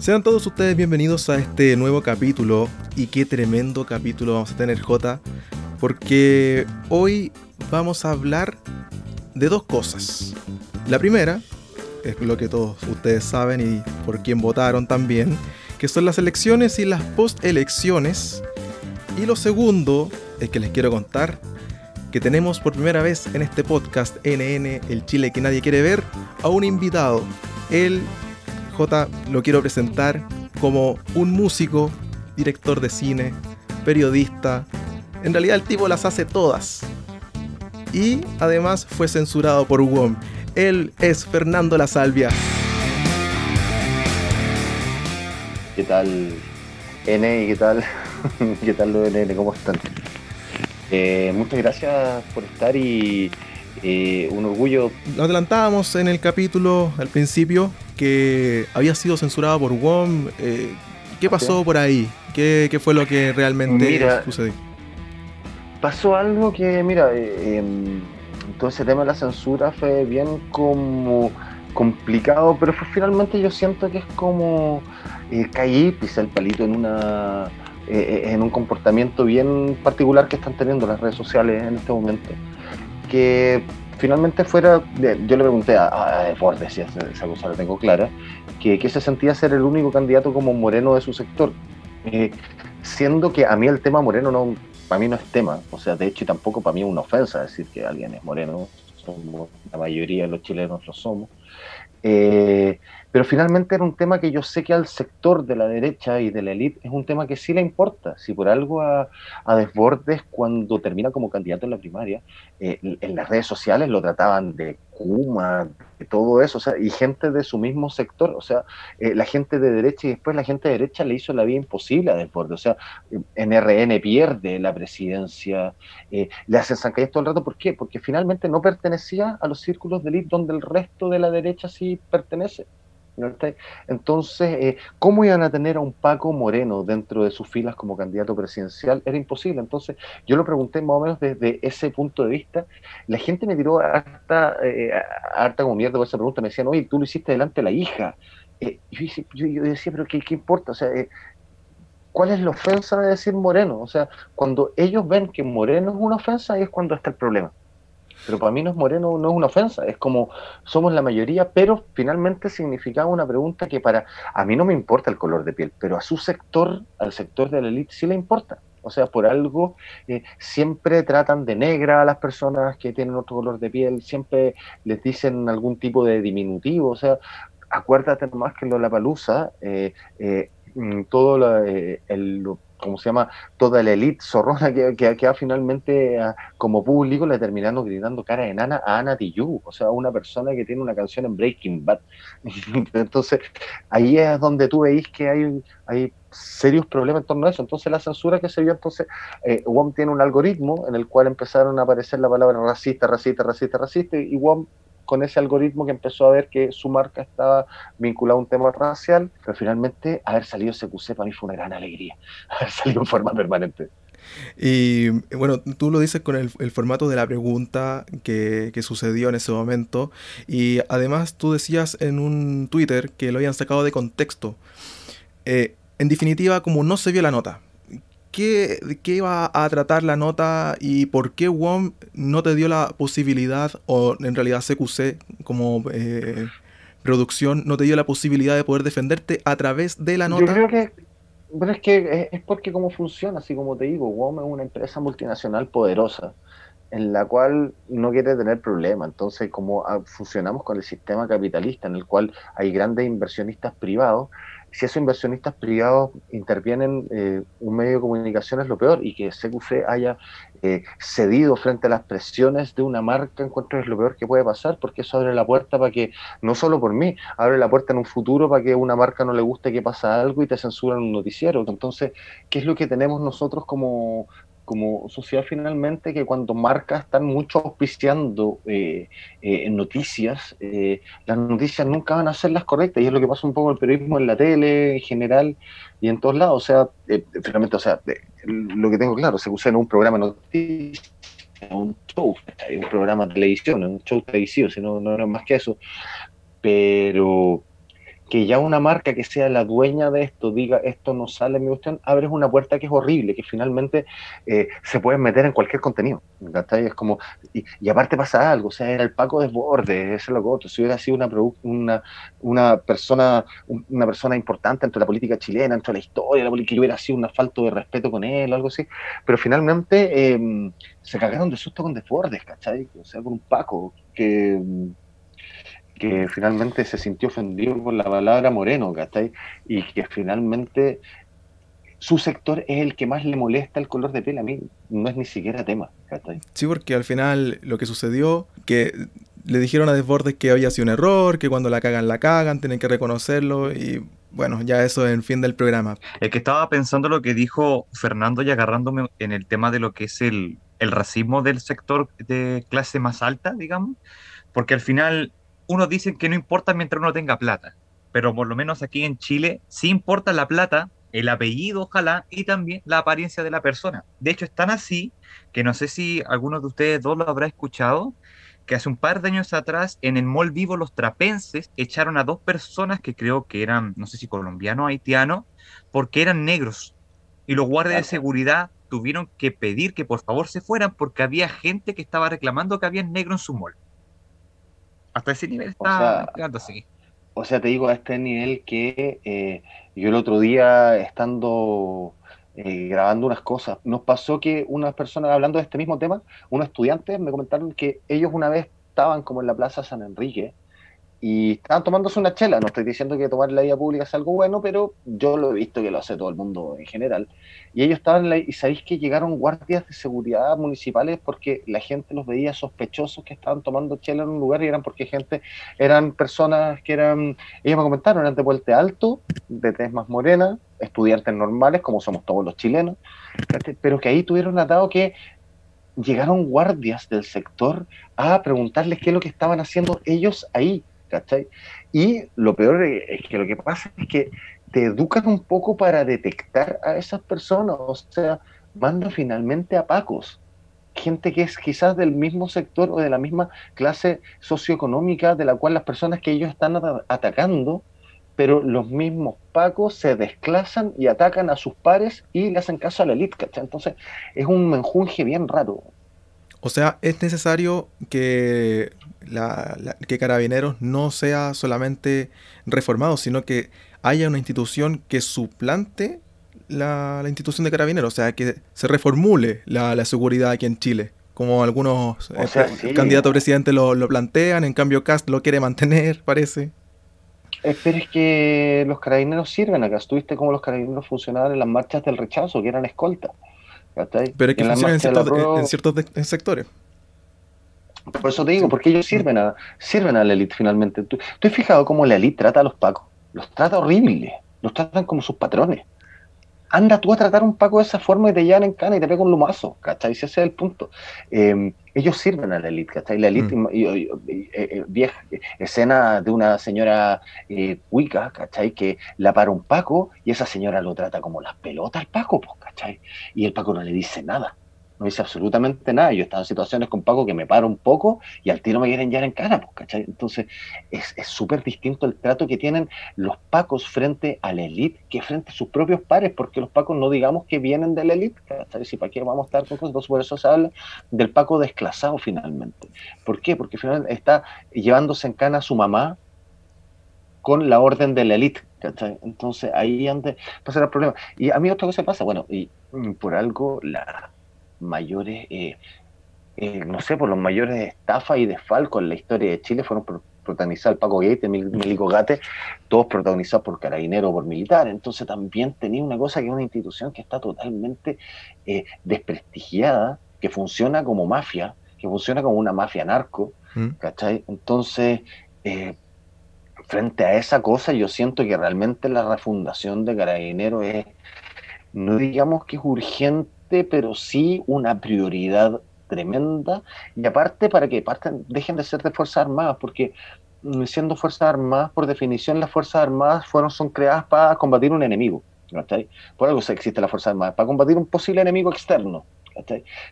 Sean todos ustedes bienvenidos a este nuevo capítulo y qué tremendo capítulo vamos a tener J, porque hoy vamos a hablar de dos cosas. La primera es lo que todos ustedes saben y por quién votaron también, que son las elecciones y las postelecciones. Y lo segundo es que les quiero contar que tenemos por primera vez en este podcast NN, el Chile que nadie quiere ver, a un invitado. El J lo quiero presentar como un músico, director de cine, periodista. En realidad el tipo las hace todas. Y además fue censurado por WOM. Él es Fernando La Salvia. ¿Qué tal N y qué tal? ¿Qué tal lo de N? ¿Cómo están? Eh, muchas gracias por estar y eh, un orgullo. Lo adelantábamos en el capítulo al principio que había sido censurado por WOM. Eh, ¿Qué pasó por ahí? ¿Qué, ¿Qué, fue lo que realmente sucedió? Pasó algo que, mira, em, todo ese tema de la censura fue bien como complicado, pero fue, finalmente yo siento que es como eh, caí, pisé el palito en una eh, en un comportamiento bien particular que están teniendo las redes sociales en este momento. Que finalmente fuera, yo le pregunté a, Ford, si esa, cosa la tengo clara, que, se sentía ser el único candidato como moreno de su sector. Eh, siendo que a mí el tema moreno no, para mí no es tema, o sea, de hecho tampoco para mí es una ofensa decir que alguien es moreno, somos, la mayoría de los chilenos lo somos. Eh, pero finalmente era un tema que yo sé que al sector de la derecha y de la élite es un tema que sí le importa. Si por algo a, Desbordes, cuando termina como candidato en la primaria, eh, en las redes sociales lo trataban de Kuma, de todo eso, o sea, y gente de su mismo sector, o sea, eh, la gente de derecha y después la gente de derecha le hizo la vida imposible a Desbordes. O sea, NRN pierde la presidencia, eh, le hacen zancadillas todo el rato. ¿Por qué? Porque finalmente no pertenecía a los círculos de élite donde el resto de la derecha sí pertenece. Entonces, eh, ¿cómo iban a tener a un Paco Moreno dentro de sus filas como candidato presidencial? Era imposible. Entonces, yo lo pregunté más o menos desde ese punto de vista. La gente me tiró harta, eh, harta como mierda por esa pregunta. Me decían, oye, tú lo hiciste delante de la hija. Eh, yo, yo, decía, pero ¿qué, qué importa? O sea, eh, ¿cuál es la ofensa de decir Moreno? O sea, cuando ellos ven que Moreno es una ofensa, ahí es cuando está el problema. Pero para mí no es moreno, no es una ofensa, es como somos la mayoría, pero finalmente significaba una pregunta que para a mí no me importa el color de piel, pero a su sector, al sector de la élite sí le importa. O sea, por algo eh, siempre tratan de negra a las personas que tienen otro color de piel, siempre les dicen algún tipo de diminutivo. O sea, acuérdate nomás que en la palusa, eh, eh, mm, todo la, eh, el, ¿cómo se llama? Toda la élite zorrona que, que, que finalmente como público le terminaron gritando cara de nana a Ana Tijoux, o sea, una persona que tiene una canción en Breaking Bad. Entonces, ahí es donde tú veis que hay, hay serios problemas en torno a eso. Entonces, la censura que se vio, entonces, eh, WOM tiene un algoritmo en el cual empezaron a aparecer la palabra racista, racista, racista, racista, y WOM con ese algoritmo que empezó a ver que su marca estaba vinculada a un tema racial, pero finalmente haber salido CQC para mí fue una gran alegría, haber salido en forma permanente. Y bueno, tú lo dices con el, formato de la pregunta que, que, sucedió en ese momento. Y además tú decías en un Twitter que lo habían sacado de contexto. Eh, en definitiva, como no se vio la nota, qué, qué iba a tratar la nota y por qué WOM no te dio la posibilidad, o en realidad CQC como eh, producción no te dio la posibilidad de poder defenderte a través de la nota? Yo creo que, pero es que es porque cómo funciona, así como te digo, WOM es una empresa multinacional poderosa en la cual no quiere tener problema. Entonces, como ah, funcionamos con el sistema capitalista en el cual hay grandes inversionistas privados, si esos inversionistas privados intervienen, eh, un medio de comunicación es lo peor y que CQC haya eh, cedido frente a las presiones de una marca, encuentro es lo peor que puede pasar porque eso abre la puerta para que, no solo por mí, abre la puerta en un futuro para que una marca no le guste que pasa algo y te censuran un noticiero. Entonces, ¿qué es lo que tenemos nosotros como, como sociedad finalmente que cuando marcas están mucho auspiciando eh, eh, noticias, eh, las noticias nunca van a ser las correctas y es lo que pasa un poco en el periodismo en la tele en general y en todos lados. O sea, eh, finalmente, o sea, lo que tengo claro, se usa en un programa de noticias, un show, un programa de televisión, un show televisivo, si no, no es más que eso. Pero que ya una marca que sea la dueña de esto diga esto no sale mi cuestión, abres una puerta que es horrible, que finalmente eh, se pueden meter en cualquier contenido. Es como, y, aparte pasa algo, o sea, era el Paco Desbordes, ese lo otro, si hubiera sido una, una, una, persona una persona importante entre la política chilena, entre la historia, la política, hubiera sido un falta de respeto con él o algo así, pero finalmente em, se cagaron de susto con Desbordes, ¿cachai? O sea, con un Paco que que finalmente se sintió ofendido por la palabra moreno, ¿cachai? Y que finalmente su sector es el que más le molesta el color de piel, a mí no es ni siquiera tema, ¿cachai? Sí, porque al final lo que sucedió, que le dijeron a Desbordes que había sido un error, que cuando la cagan, la cagan, tienen que reconocerlo y bueno, ya eso es el fin del programa. Es que estaba pensando lo que dijo Fernando y agarrándome en el tema de lo que es el, el racismo del sector de clase más alta, digamos, porque al final uno dice que no importa mientras uno tenga plata, pero por lo menos aquí en Chile sí importa la plata, el apellido, ojalá, y también la apariencia de la persona. De hecho, es tan así que no sé si alguno de ustedes dos lo habrá escuchado, que hace un par de años atrás en el Mall Vivo los trapenses echaron a dos personas que creo que eran, no sé si colombianos o haitianos, porque eran negros. Y los guardias de seguridad tuvieron que pedir que por favor se fueran porque había gente que estaba reclamando que había negro en su mall. Hasta ese nivel. Está o sea, O sea, te digo a este nivel que eh, yo el otro día estando eh, grabando unas cosas, nos pasó que unas personas hablando de este mismo tema, unos estudiantes me comentaron que ellos una vez estaban como en la Plaza San Enrique y estaban tomándose una chela. No estoy diciendo que tomar la vía pública es algo bueno, pero yo lo he visto que lo hace todo el mundo en general. Y ellos estaban, en la, y sabéis que llegaron guardias de seguridad municipales porque la gente los veía sospechosos que estaban tomando chela en un lugar y eran porque gente, eran personas que eran, ellos me comentaron, eran de Puente Alto, de tez más morena, estudiantes normales, como somos todos los chilenos, pero que ahí tuvieron atado que llegaron guardias del sector a preguntarles qué es lo que estaban haciendo ellos ahí ¿cachai? Y lo peor es que lo que pasa es que te educan un poco para detectar a esas personas, o sea, manda finalmente a pacos, gente que es quizás del mismo sector o de la misma clase socioeconómica de la cual las personas que ellos están atacando, pero los mismos pacos se desclasan y atacan a sus pares y le hacen caso a la élite, ¿cachai? Entonces es un menjunje bien raro. O sea, es necesario que, que Carabineros no sea solamente reformado, sino que haya una institución que suplante la, institución de Carabineros, o sea, que se reformule la, seguridad aquí en Chile, como algunos eh, candidatos a presidente lo, plantean, en cambio Cast lo quiere mantener, parece. Eh, pero es que los carabineros sirven acá. Estuviste como los carabineros funcionaban en las marchas del rechazo, que eran escoltas. Pero es que funcionan en, ciertos, sectores. Por eso te digo, porque ellos sirven a, sirven a la élite finalmente. ¿Tú, ¿Tú has fijado cómo la élite trata a los pacos? Los trata horrible, los tratan como sus patrones anda tú a tratar un Paco de esa forma y te llevan en cana y te pegan un lumazo, ¿cachai? Ese es el punto. Em, ellos sirven a la élite, ¿cachai? La élite, mm. eh, eh, vieja escena de una señora eh, cuica, ¿cachai? Que la para un Paco y esa señora lo trata como las pelotas al Paco, pues, ¿cachai? Y el Paco no le dice nada no dice absolutamente nada. Yo he estado en situaciones con Paco que me paro un poco y al tiro me quieren llevar en cara, pues, ¿cachai? Entonces, es súper distinto el trato que tienen los Pacos frente a la élite que frente a sus propios pares, porque los Pacos no digamos que vienen de la élite, ¿cachai? Si para qué vamos a estar con cosas, por eso se habla del Paco desclasado finalmente. ¿Por qué? Porque finalmente está llevándose en cana a su mamá con la orden de la élite, ¿cachai? Entonces ahí antes pasa el problema. Y a mí otra cosa pasa, bueno, y por algo la mayores, eh, eh, no sé, por los mayores estafas y desfalcos en la historia de Chile fueron protagonizados Paco Gate, Milico Gate, todos protagonizados por carabineros o por militar. Entonces también tenía una cosa que es una institución que está totalmente eh, desprestigiada, que funciona como mafia, que funciona como una mafia narco, mm. ¿cachai? Entonces, frente a esa cosa, yo siento que realmente la refundación de carabineros es, no digamos que es urgente, pero sí una prioridad tremenda. Y aparte, para que parten, dejen de ser de Fuerzas Armadas, porque mm, siendo Fuerzas Armadas, por definición, las Fuerzas Armadas fueron, son creadas para combatir un enemigo. Por algo existe la Fuerza Armada, para combatir un posible enemigo externo.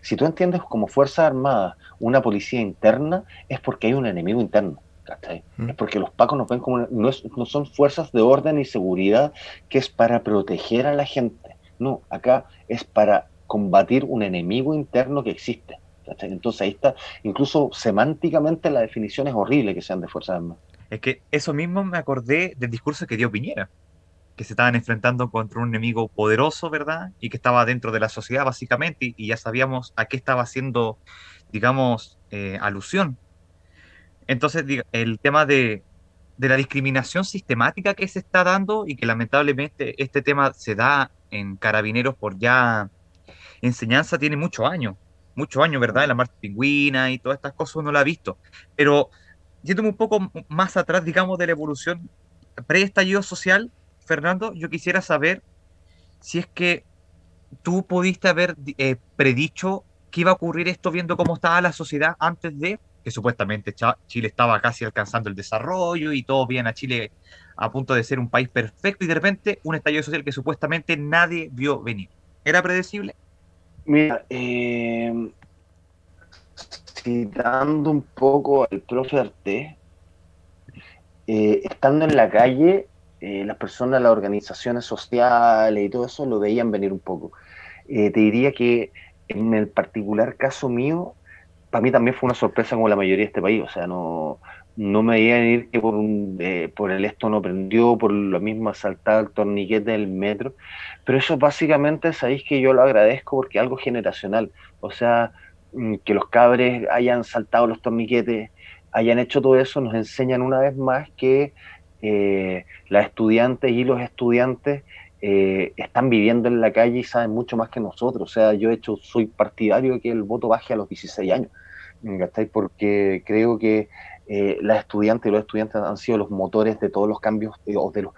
Si tú entiendes como Fuerza Armada una policía interna, es porque hay un enemigo interno. Mm. Es porque los pacos nos ven como, no, no son fuerzas de orden y seguridad que es para proteger a la gente. No, acá es para combatir un enemigo interno que existe. Entonces ahí está, incluso semánticamente la definición es horrible que sean de Fuerzas Armadas. Es que eso mismo me acordé del discurso que dio Piñera, que se estaban enfrentando contra un enemigo poderoso, ¿verdad? Y que estaba dentro de la sociedad básicamente, y, ya sabíamos a qué estaba haciendo, digamos, eh, alusión. Entonces, el tema de, de la discriminación sistemática que se está dando y que lamentablemente este tema se da en carabineros por ya enseñanza tiene muchos años, muchos años, ¿verdad? La marcha pingüina y todas estas cosas uno la ha visto. Pero yéndome un poco más atrás, digamos, de la evolución pre-estallido social, Fernando, yo quisiera saber si es que tú pudiste haber eh, predicho que iba a ocurrir esto viendo cómo estaba la sociedad antes de que supuestamente Chile estaba casi alcanzando el desarrollo y todo bien a Chile a punto de ser un país perfecto y de repente un estallido social que supuestamente nadie vio venir. ¿Era predecible? Mira, eh, citando un poco al profe Arte, eh, estando en la calle, eh, las personas, las organizaciones sociales y todo eso lo veían venir un poco. te diría que en el particular caso mío, para mí también fue una sorpresa como la mayoría de este país, o sea, no, no me veían ir que por, un, por el esto no prendió, por lo mismo asaltar el torniquete del metro, pero eso básicamente sabéis que yo lo agradezco porque es algo generacional, o sea, mm, que los cabres hayan saltado los torniquetes, hayan hecho todo eso, nos enseñan una vez más que eh, las estudiantes y los estudiantes eh, están viviendo en la calle y saben mucho más que nosotros. O sea, yo hecho soy partidario de que el voto baje a los 16 años, Porque creo que eh, las estudiantes y los estudiantes han sido los motores de todos los cambios, eh, o de los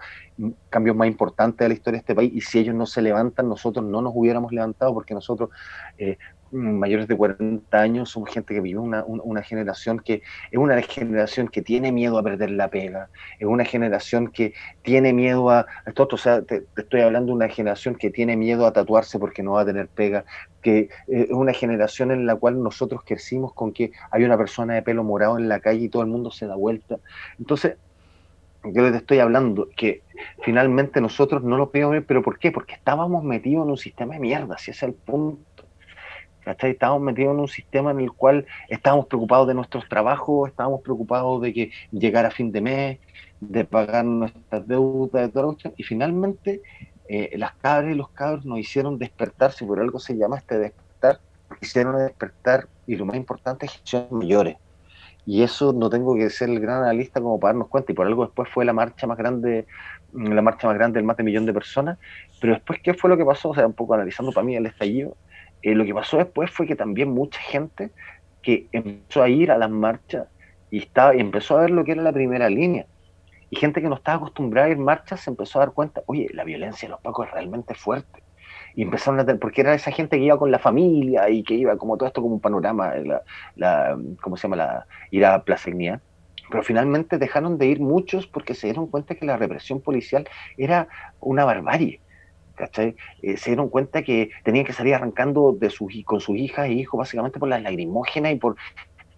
cambios más importantes de la historia de este país, y si ellos no se levantan, nosotros no nos hubiéramos levantado, porque nosotros eh, mayores de 40 años, somos gente que vive una, una, generación que es una generación que tiene miedo a perder la pega, es una generación que tiene miedo a, esto, o sea, te, estoy hablando de una generación que tiene miedo a tatuarse porque no va a tener pega, que eh, es una generación en la cual nosotros crecimos con que hay una persona de pelo morado en la calle y todo el mundo se da vuelta. Entonces, yo les estoy hablando que finalmente nosotros no lo pedimos, pero ¿por qué? Porque estábamos metidos en un sistema de mierda, si ese es el punto ¿cachai? Estábamos metidos en un sistema en el cual estábamos preocupados de nuestros trabajos, estábamos preocupados de que llegara fin de mes, de pagar nuestras deudas, de todo y finalmente eh, las cabras y los cabros nos hicieron despertar, si por algo se llama este despertar, hicieron despertar, y lo más importante es que mayores. Y eso no tengo que ser el gran analista como para darnos cuenta, y por algo después fue la marcha más grande, la marcha más grande del más de millón de personas, pero después, ¿qué fue lo que pasó? O sea, un poco analizando para mí el estallido, eh, lo que pasó después fue que también mucha gente que empezó a ir a las marchas y, estaba, y empezó a ver lo que era la primera línea. Y gente que no estaba acostumbrada a ir marchas se empezó a dar cuenta, oye, la violencia de los pacos es realmente fuerte. Y empezaron a tener, porque era esa gente que iba con la familia y que iba como todo esto como un panorama, la, la ¿cómo se llama? La, ir a Plaza Pero finalmente dejaron de ir muchos porque se dieron cuenta que la represión policial era una barbarie Eh, se dieron cuenta que tenían que salir arrancando de sus, con sus hijas e hijos básicamente por las lagrimógenas y por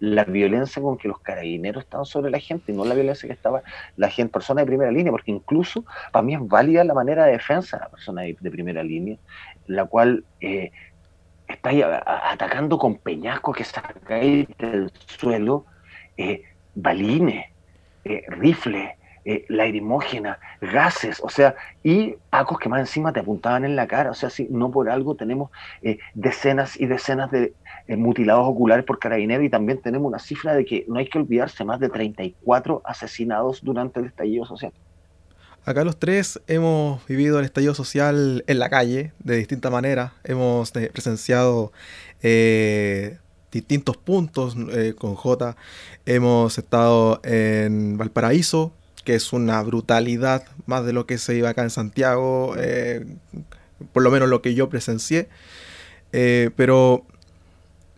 la violencia con que los carabineros estaban sobre la gente, y no la violencia que estaba la gente, persona de primera línea, porque incluso para mí es válida la manera de defensa de la persona de, primera línea, la cual eh, está atacando con peñascos que sacan del suelo, eh, balines, eh, rifles, eh, lagrimógena, gases, o sea, y pacos que más encima te apuntaban en la cara, o sea, si no por algo tenemos eh, decenas y decenas de eh, mutilados oculares por carabineros y también tenemos una cifra de que no hay que olvidarse más de 34 asesinados durante el estallido social. Acá los tres hemos vivido el estallido social en la calle de distintas maneras, hemos presenciado distintos puntos con J. Hemos estado en Valparaíso, que es una brutalidad más de lo que se iba acá en Santiago, eh, por lo menos lo que yo presencié. Eh, pero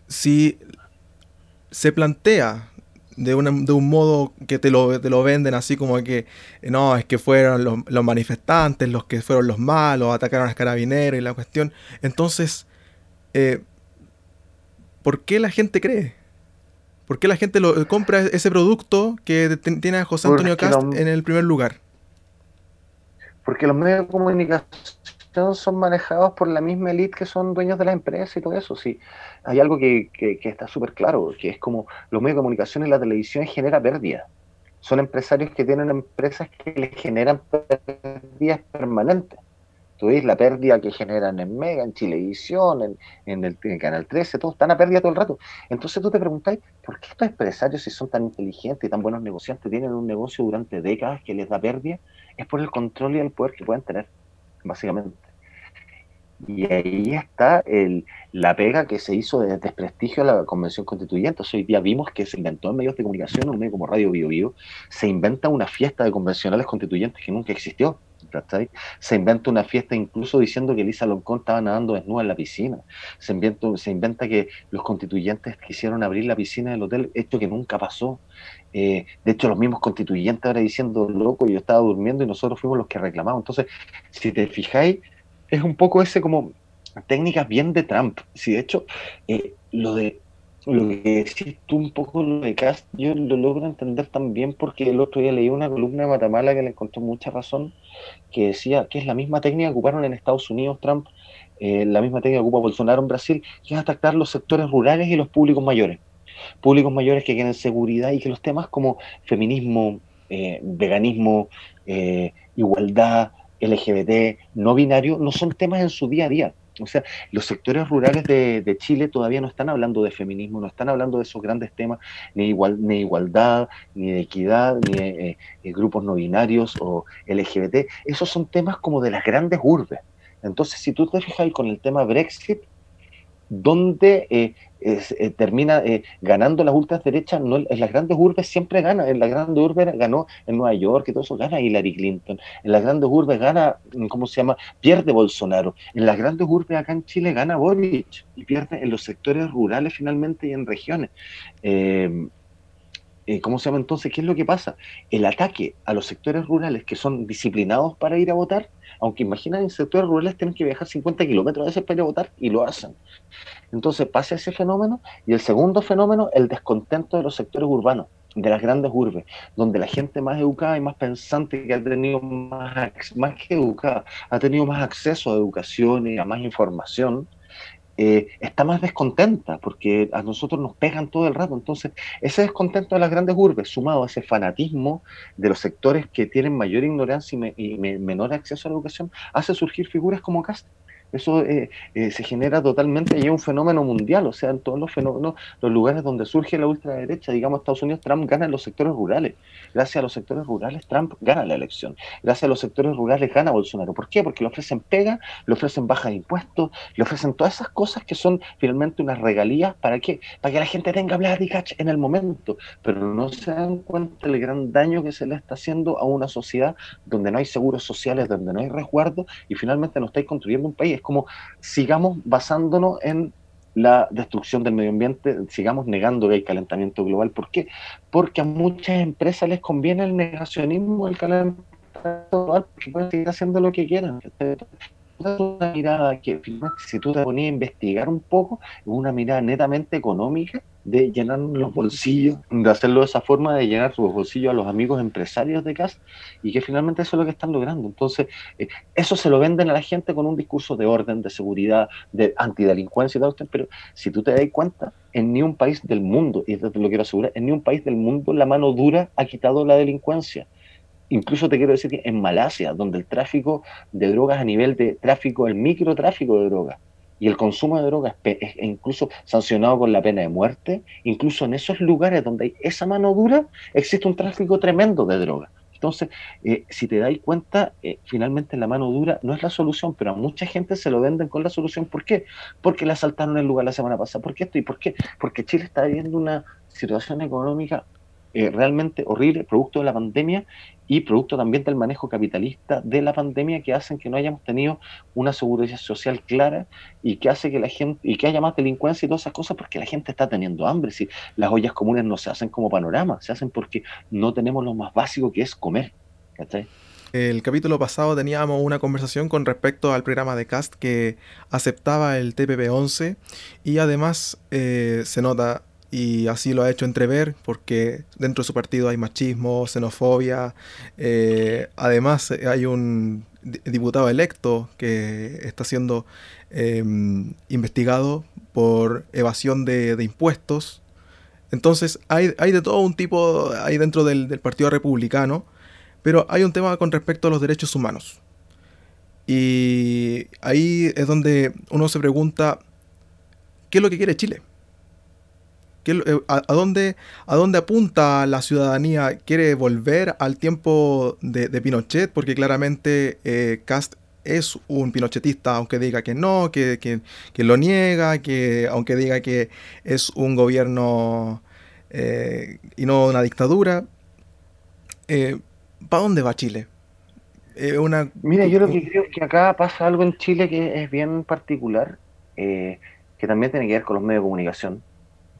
si se plantea de, de, un modo que te lo, te lo, venden así como que no, es que fueron los, manifestantes los que fueron los malos, atacaron a carabineros y la cuestión. Entonces, eh, ¿por qué la gente cree? ¿Por qué la gente lo, compra ese producto que tiene a José Antonio Cast en el primer lugar? Porque los medios de comunicación son manejados por la misma élite que son dueños de las empresas y todo eso. Sí, hay algo que, que, está súper claro, que es como los medios de comunicación y la televisión genera pérdida. Son empresarios que tienen empresas que les generan pérdidas permanentes. Tú ves la pérdida que generan en Mega, en Chilevisión, en, en, el, Canal 13, todos están a pérdida todo el rato. Entonces tú te preguntáis, ¿por qué estos empresarios, si son tan inteligentes y tan buenos negociantes, tienen un negocio durante décadas que les da pérdida? Es por el control y el poder que pueden tener, básicamente. Y ahí está el, la pega que se hizo de desprestigio a la Convención Constituyente. hoy día vimos que se inventó en medios de comunicación, un medio como Radio Bio, Bio se inventa una fiesta de convencionales constituyentes que nunca existió. Se inventa una fiesta incluso diciendo que Elisa Loncón estaba nadando desnuda en la piscina. Se inventa, se inventa que los constituyentes quisieron abrir la piscina del hotel, esto que nunca pasó. Eh, de hecho, los mismos constituyentes ahora diciendo, loco, yo estaba durmiendo y nosotros fuimos los que reclamamos. Entonces, si te fijáis, es un poco ese como técnicas bien de Trump. Si de hecho, eh, lo de lo que decís tú un poco lo de Cast, yo lo logro entender también porque el otro día leí una columna de Matamala que le encontró mucha razón, que decía que es la misma técnica que ocuparon en Estados Unidos Trump, eh, la misma técnica que ocupa Bolsonaro en Brasil, que es atacar los sectores rurales y los públicos mayores. Públicos mayores que quieren seguridad y que los temas como feminismo, eh, veganismo, igualdad, LGBT, no binario, no son temas en su día a día. O sea, los sectores rurales de, Chile todavía no están hablando de feminismo, no están hablando de esos grandes temas, ni, igual, ni igualdad, ni de equidad, ni de, eh, eh, grupos no binarios o LGBT. Esos son temas como de las grandes urbes. Entonces, si tú te fijas con el tema Brexit, donde eh, eh, termina eh, ganando las ultraderechas, no, en las grandes urbes siempre gana, en las grandes urbes ganó en Nueva York y todo eso, gana Hillary Clinton, en las grandes urbes gana, ¿cómo se llama? Pierde Bolsonaro, en las grandes urbes acá en Chile gana Boric y pierde en los sectores rurales finalmente y en regiones. ¿Cómo se llama entonces? ¿Qué es lo que pasa? El ataque a los sectores rurales que son disciplinados para ir a votar aunque imaginen en sectores rurales tienen que viajar 50 kilómetros a veces para ir a votar y lo hacen. Entonces pasa ese fenómeno y el segundo fenómeno, el descontento de los sectores urbanos, de las grandes urbes, donde la gente más educada y más pensante que ha tenido más, más educada, ha tenido más acceso a educación y a más información, eh, está más descontenta, porque a nosotros nos pegan todo el rato. Entonces, ese descontento de las grandes urbes, sumado a ese fanatismo de los sectores que tienen mayor ignorancia y, menor acceso a la educación, hace surgir figuras como Cast, eso eh, eh, se genera totalmente y es un fenómeno mundial, o sea, en todos los fenómenos, los lugares donde surge la ultraderecha, digamos Estados Unidos, Trump gana en los sectores rurales. Gracias a los sectores rurales, Trump gana la elección. Gracias a los sectores rurales, gana Bolsonaro. ¿Por qué? Porque le ofrecen pega, le ofrecen baja de impuestos, le ofrecen todas esas cosas que son finalmente unas regalías. ¿Para qué? Para que la gente tenga catch en el momento, pero no se dan cuenta del gran daño que se le está haciendo a una sociedad donde no hay seguros sociales, donde no hay resguardo y finalmente no estáis construyendo un país es como sigamos basándonos en la destrucción del medio ambiente, sigamos negando que hay calentamiento global. ¿Por qué? Porque a muchas empresas les conviene el negacionismo del calentamiento global, porque pueden seguir haciendo lo que quieran una mirada que, si tú te ponías a investigar un poco, es una mirada netamente económica de llenar los bolsillos, de hacerlo de esa forma, de llenar sus bolsillos a los amigos empresarios de casa, y que finalmente eso es lo que están logrando. Entonces, eh, eso se lo venden a la gente con un discurso de orden, de seguridad, de antidelincuencia y tal, pero si tú te das cuenta, en ni un país del mundo, y esto te lo quiero asegurar, en ni un país del mundo la mano dura ha quitado la delincuencia incluso te quiero decir que en Malasia, donde el tráfico de drogas a nivel de tráfico, el microtráfico de drogas y el consumo de drogas es incluso sancionado con la pena de muerte, incluso en esos lugares donde hay esa mano dura, existe un tráfico tremendo de drogas. Entonces, eh, si te dais cuenta, eh, finalmente la mano dura no es la solución, pero a mucha gente se lo venden con la solución. ¿Por qué? Porque le asaltaron el lugar la semana pasada. ¿Por qué esto? ¿Y por qué? Porque Chile está viviendo una situación económica eh, realmente horrible, producto de la pandemia y producto también del manejo capitalista de la pandemia que hacen que no hayamos tenido una seguridad social clara y que hace que la gente, y que haya más delincuencia y todas esas cosas porque la gente está teniendo hambre. Si las ollas comunes no se hacen como panorama, se hacen porque no tenemos lo más básico que es comer. El capítulo pasado teníamos una conversación con respecto al programa de Cast que aceptaba el TPP-11 y además eh, se nota y así lo ha hecho entrever porque dentro de su partido hay machismo, xenofobia, eh, además hay un diputado electo que está siendo em, investigado por evasión de, impuestos. Entonces hay, hay, de todo un tipo ahí dentro del, del Partido Republicano, pero hay un tema con respecto a los derechos humanos. Y ahí es donde uno se pregunta, ¿qué es lo que quiere Chile? Eh, a, dónde, ¿A dónde apunta la ciudadanía? ¿Quiere volver al tiempo de, Pinochet? Porque claramente eh, Cast es un pinochetista, aunque diga que no, que, lo niega, que aunque diga que es un gobierno eh, y no una dictadura. ¿Para dónde va Chile? una... Mira, yo lo que creo es que acá pasa algo en Chile que es bien particular, que también tiene que ver con los medios de comunicación,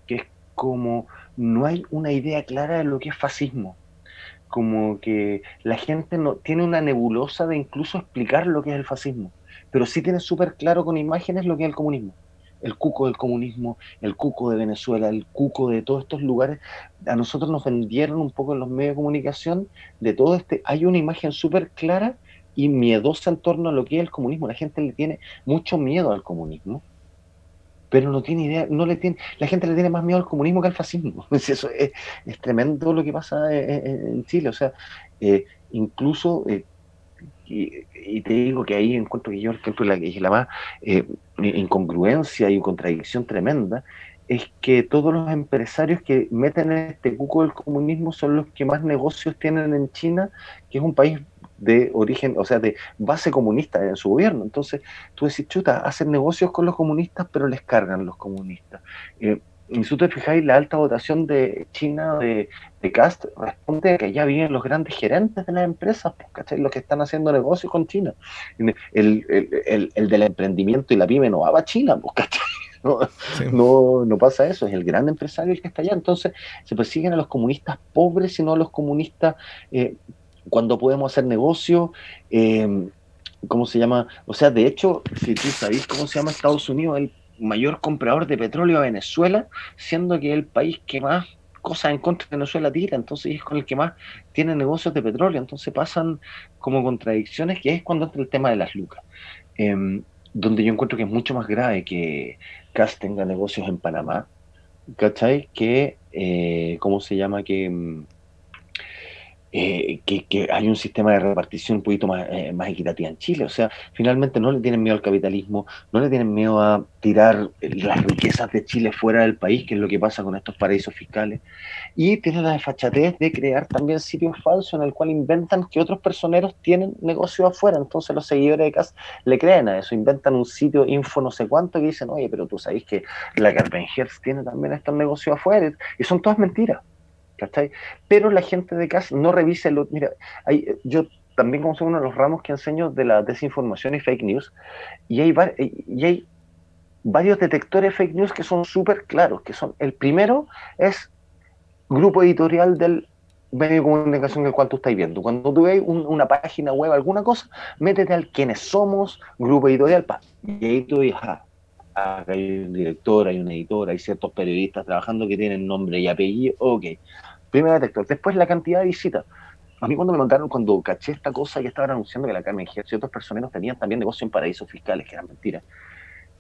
que es como no hay una idea clara de lo que es fascismo. Como que la gente no tiene una nebulosa de incluso explicar lo que es el fascismo, pero sí tiene súper claro con imágenes lo que es el comunismo. El cuco del comunismo, el cuco de Venezuela, el cuco de todos estos lugares. A nosotros nos vendieron un poco en los medios de comunicación de todo este. Hay una imagen súper clara y miedosa en torno a lo que es el comunismo. La gente le tiene mucho miedo al comunismo pero no tiene idea, no le tiene, la gente le tiene más miedo al comunismo que al fascismo. Eso es, tremendo lo que pasa eh, eh, en, Chile. O sea, eh, incluso, y, te digo que ahí encuentro que yo encuentro la, la más incongruencia y contradicción tremenda, es que todos los empresarios que meten en este cuco del comunismo son los que más negocios tienen en China, que es un país de origen, o sea, de base comunista en su gobierno. Entonces, tú decís, chuta, hacen negocios con los comunistas, pero les cargan los comunistas. Eh, y si tú te fijáis, la alta votación de China de, de Cast responde a que ya vienen los grandes gerentes de las empresas, pues, ¿cachai? Los que están haciendo negocios con China. El, el, el, del emprendimiento y la pyme no va a China, pues, ¿cachai? No, no, pasa eso, es el gran empresario el que está allá. Entonces se persiguen a los comunistas pobres y no a los comunistas eh, cuando podemos hacer negocio, eh, ¿cómo se llama? O sea, de hecho, si tú sabes cómo se llama Estados Unidos, el mayor comprador de petróleo a Venezuela, siendo que es el país que más cosas en contra de Venezuela tira, entonces es con el que más tiene negocios de petróleo, entonces pasan como contradicciones, que es cuando entra el tema de las lucas, em, donde yo encuentro que es mucho más grave que CAS tenga negocios en Panamá, ¿cachai? Que, eh, ¿cómo se llama? Que em, eh, que, hay un sistema de repartición un poquito más, eh, más equitativa en Chile. O sea, finalmente no le tienen miedo al capitalismo, no le tienen miedo a tirar las riquezas de Chile fuera del país, que es lo que pasa con estos paraísos fiscales. Y tienen la desfachatez de crear también sitios falsos en el cual inventan que otros personeros tienen negocios afuera. Entonces los seguidores de CAS le creen a eso, inventan un sitio info no sé cuánto que dicen, oye, pero tú sabes que la Carmen tiene también estos negocios afuera. Y son todas mentiras. ¿Cachai? Pero la gente de casa no revisa lo. Mira, hay, yo también como soy uno de los ramos que enseño de la desinformación y fake news, y hay, y hay varios detectores fake news que son súper claros, que son, el primero es grupo editorial del medio de comunicación en el cual tú estás viendo. Cuando tú ves una página web, alguna cosa, métete al quiénes somos, grupo editorial, y ahí tú dices, ah, hay un director, hay un editor, hay ciertos periodistas trabajando que tienen nombre y apellido, ok. Primer detector. Después la cantidad de visitas. A mí cuando me contaron, cuando caché esta cosa y estaban anunciando que la Carmen Gertz y otros personeros tenían también negocio en paraísos fiscales, que eran mentiras,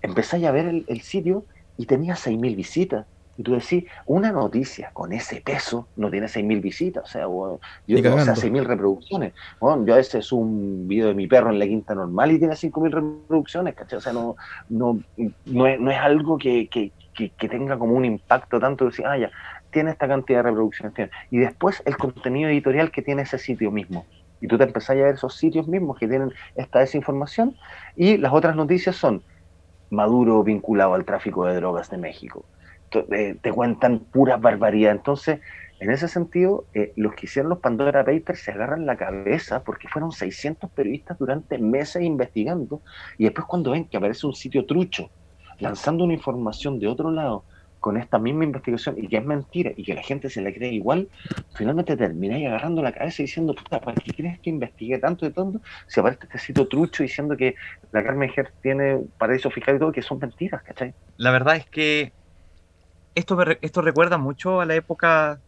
empecé a ver el, sitio y tenía 6.000 visitas. Y tú decís, una noticia con ese peso no tiene 6.000 visitas, o sea, yo, o sea 6.000 reproducciones. Bueno, yo a veces es un video de mi perro en la quinta normal y tiene 5.000 reproducciones, ¿cachai? O sea, no, no, no, es, no es algo que, que, que, tenga como un impacto tanto de decir, ah, ya, tiene esta cantidad de reproducciones. Y después el contenido editorial que tiene ese sitio mismo. Y tú te empezás a ver esos sitios mismos que tienen esta desinformación. Y las otras noticias son Maduro vinculado al tráfico de drogas de México. Eh, te, cuentan pura barbaridad. Entonces, en ese sentido, eh, los que hicieron los Pandora Papers se agarran la cabeza porque fueron 600 periodistas durante meses investigando y después cuando ven que aparece un sitio trucho lanzando una información de otro lado con esta misma investigación y que es mentira y que la gente se la cree igual, finalmente termináis agarrando la cabeza diciendo, puta, ¿para qué crees que investigue tanto de tonto si aparece este sitio trucho diciendo que la Carmen Hertz tiene paraíso fiscal y todo, que son mentiras, ¿cachai? La verdad es que esto, esto recuerda mucho a la época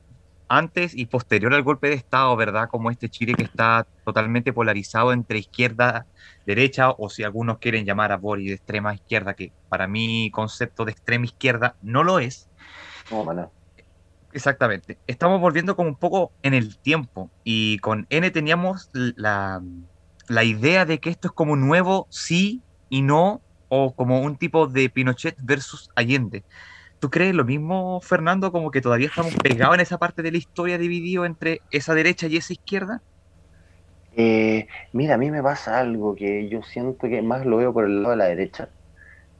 antes y posterior al golpe de Estado, ¿verdad? Como este Chile que está totalmente polarizado entre izquierda, derecha, o si algunos quieren llamar a Boris de extrema izquierda, que para mí concepto de extrema izquierda no lo es. No, bueno. Exactamente. Estamos volviendo como un poco en el tiempo y con N teníamos la, la idea de que esto es como nuevo, sí y no, o como un tipo de Pinochet versus Allende. ¿Tú crees lo mismo, Fernando, como que todavía estamos pegados en esa parte de la historia dividido entre esa derecha y esa izquierda? Eh, mira, a mí me pasa algo que yo siento que más lo veo por el lado de la derecha,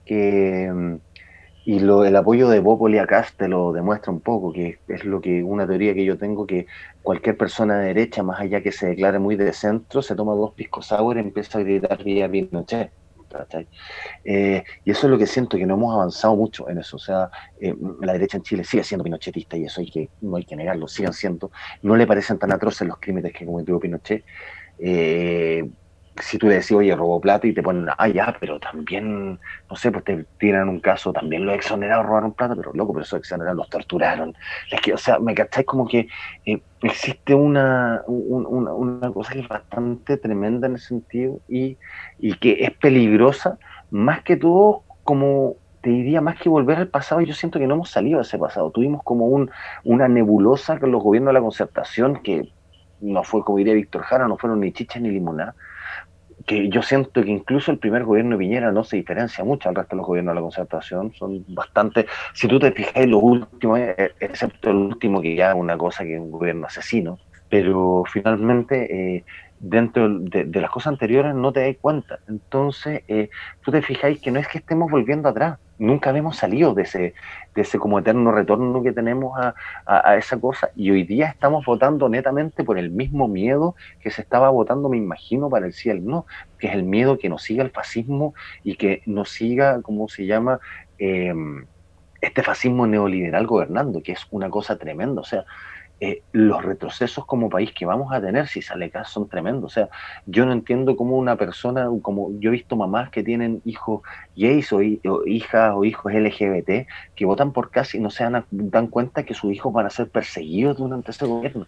que, y lo, el apoyo de Bopoli a te lo demuestra un poco, que es lo que una teoría que yo tengo, que cualquier persona de derecha, más allá que se declare muy de centro, se toma dos piscos sour y empieza a gritar vía Pinochet. Eh, y eso es lo que siento, que no hemos avanzado mucho en eso. O sea, eh, la derecha en Chile sigue siendo pinochetista y eso hay que, no hay que negarlo, siguen siendo. No le parecen tan atroces los crímenes que cometió Pinochet. Eh, si tú le decís, oye, robó plata y te ponen, ah, ya, pero también, no sé, pues te tiran un caso, también lo exoneraron, robaron plata, pero loco, pero eso exoneraron, los torturaron. Es que, o sea, me cacháis como que eh, existe una, una, una, cosa que es bastante tremenda en ese sentido y, y que es peligrosa, más que todo, como te diría, más que volver al pasado, yo siento que no hemos salido de ese pasado. Tuvimos como un, una nebulosa con los gobiernos de la concertación que no fue, como diría Víctor Jara, no fueron ni chicha ni limonada que yo siento que incluso el primer gobierno de Piñera no se diferencia mucho al resto de los gobiernos de la concertación, son bastante, si tú te fijas los últimos, eh, excepto el último que ya es una cosa que es un gobierno asesino, pero finalmente eh, dentro de, las cosas anteriores no te das cuenta. Entonces, eh, tú te fijáis que no es que estemos volviendo atrás, nunca habíamos salido de ese, de ese como eterno retorno que tenemos a, a, esa cosa y hoy día estamos votando netamente por el mismo miedo que se estaba votando, me imagino, para el el no, que es el miedo que nos siga el fascismo y que nos siga, ¿cómo se llama? Eh, este fascismo neoliberal gobernando, que es una cosa tremenda. O sea, eh, los retrocesos como país que vamos a tener si sale acá son tremendos. O sea, yo no entiendo cómo una persona, como yo he visto mamás que tienen hijos gays o, hijas o hijos LGBT que votan por casi y no se dan, cuenta que sus hijos van a ser perseguidos durante ese gobierno.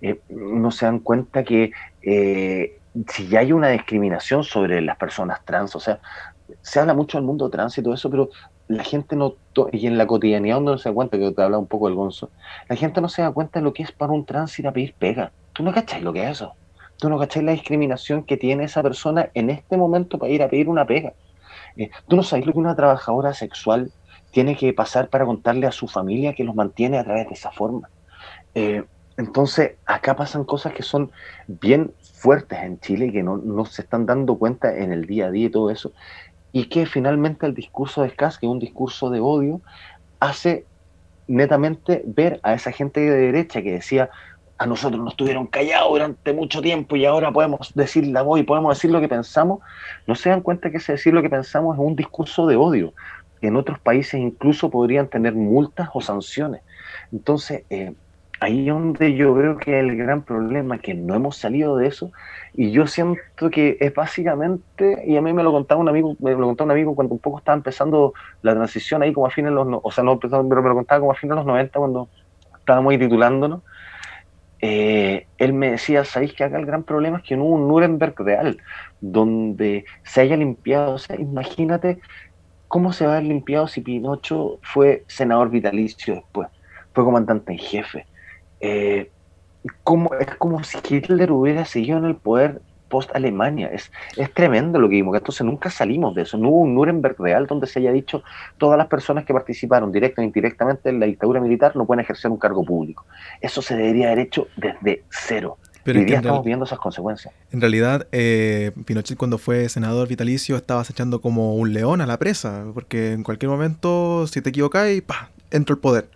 Eh, no se dan cuenta que eh, si ya hay una discriminación sobre las personas trans, o sea, se habla mucho del mundo trans y todo eso, pero la gente no, y en la cotidianidad uno no se da cuenta, que te habla un poco del gonzo, la gente no se da cuenta de lo que es para un trans ir a pedir pega. Tú no cacháis lo que es eso. Tú no cacháis la discriminación que tiene esa persona en este momento para ir a pedir una pega. Eh, tú no sabes lo que una trabajadora sexual tiene que pasar para contarle a su familia que los mantiene a través de esa forma. Eh, entonces, acá pasan cosas que son bien fuertes en Chile y que no, no, se están dando cuenta en el día a día y todo eso y que finalmente el discurso de Kass, que es un discurso de odio, hace netamente ver a esa gente de derecha que decía a nosotros nos tuvieron callados durante mucho tiempo y ahora podemos decir la voz y podemos decir lo que pensamos, no se dan cuenta que ese decir lo que pensamos es un discurso de odio. En otros países incluso podrían tener multas o sanciones. Entonces, eh, ahí es donde yo veo que el gran problema, que no hemos salido de eso, y yo siento que es básicamente, y a mí me lo contaba un amigo, me lo contaba un amigo cuando un poco estaba empezando la transición ahí como a fines de los, o sea, no pero me lo contaba como a fines de los 90 cuando estábamos ahí titulándonos, eh, él me decía, ¿sabéis que acá el gran problema es que no hubo un Nuremberg real, donde se haya limpiado, o sea, imagínate cómo se va a haber limpiado si Pinocho fue senador vitalicio después, fue comandante en jefe, eh, como, es como si Hitler hubiera seguido en el poder post Alemania. Es, es tremendo lo que vimos, que entonces nunca salimos de eso. No hubo un Nuremberg real donde se haya dicho todas las personas que participaron directa o indirectamente en la dictadura militar no pueden ejercer un cargo público. Eso se debería haber hecho desde cero. Pero Hoy día estamos viendo esas consecuencias. En realidad, eh, Pinochet cuando fue senador vitalicio estaba echando como un león a la presa, porque en cualquier momento, si te equivocáis, pa, entra el poder.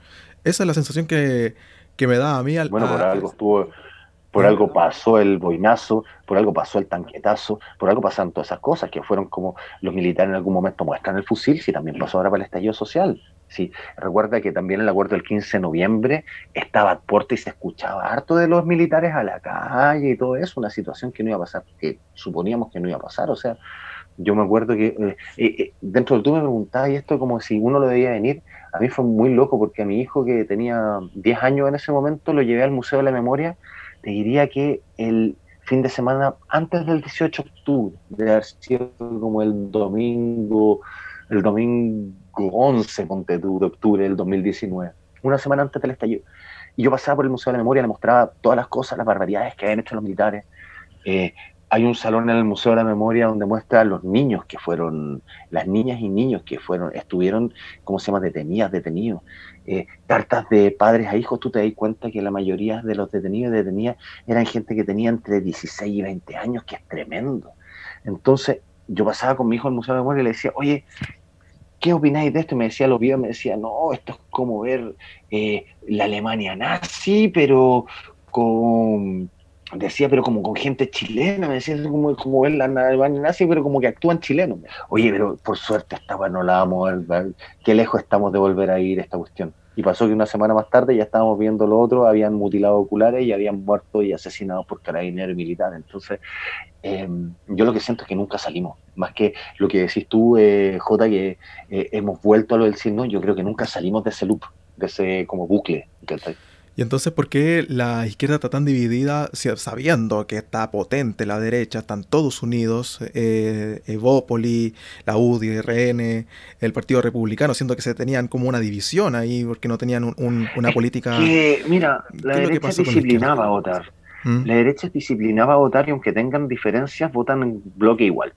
Esa es la sensación que, que me da a mí. Al, bueno, por algo estuvo, por algo pasó el boinazo, por algo pasó el tanquetazo, por algo pasaron todas esas cosas que fueron como los militares en algún momento muestran el fusil, si también pasó ahora para el estallido social. Sí, recuerda que también el acuerdo del 15 de noviembre estaba a puerta y se escuchaba harto de los militares a la calle y todo eso, una situación que no iba a pasar, que suponíamos que no iba a pasar, o sea, yo me acuerdo que eh, eh, eh, dentro de tú me preguntabas y esto como si uno lo debía venir, a mí fue muy loco porque a mi hijo que tenía 10 años en ese momento lo llevé al Museo de la Memoria, te diría que el fin de semana antes del 18 de octubre, de haber sido como el domingo, el domingo 11, ponte de octubre del 2019, una semana antes del estallido. Y yo pasaba por el Museo de la Memoria, le mostraba todas las cosas, las barbaridades que habían hecho los militares, eh, hay un salón en el Museo de la Memoria donde muestra los niños que fueron, las niñas y niños que fueron, estuvieron, ¿cómo se llama?, detenidas, detenidos. Eh, cartas de padres a hijos, tú te das cuenta que la mayoría de los detenidos y detenidas eran gente que tenía entre 16 y 20 años, que es tremendo. Entonces, yo pasaba con mi hijo al Museo de la Memoria y le decía, oye, ¿qué opináis de esto? Y me decía, los videos, me decía, no, esto es como ver eh, la Alemania nazi, pero con decía, pero como con gente chilena, me decía, como, como ver la nazi, pero como que actúan chilenos. Oye, pero por suerte esta no la vamos qué lejos estamos de volver a ir esta cuestión. Y pasó que una semana más tarde ya estábamos viendo lo otro, habían mutilado oculares y habían muerto y asesinados por carabineros y militares. Entonces, em, yo lo que siento es que nunca salimos. Más que lo que decís tú, eh, Jota, que eh, hemos vuelto a lo del signo, yo creo que nunca salimos de ese loop, de ese como bucle. Y entonces, ¿por qué la izquierda está tan dividida sabiendo que está potente la derecha? Están todos unidos, eh, Evópoli, la UDI, RN, el Partido Republicano, siendo que se tenían como una división ahí porque no tenían una política... mira, la derecha disciplinaba a votar. ¿Mm? La derecha disciplinaba a votar y aunque tengan diferencias, votan en bloque igual.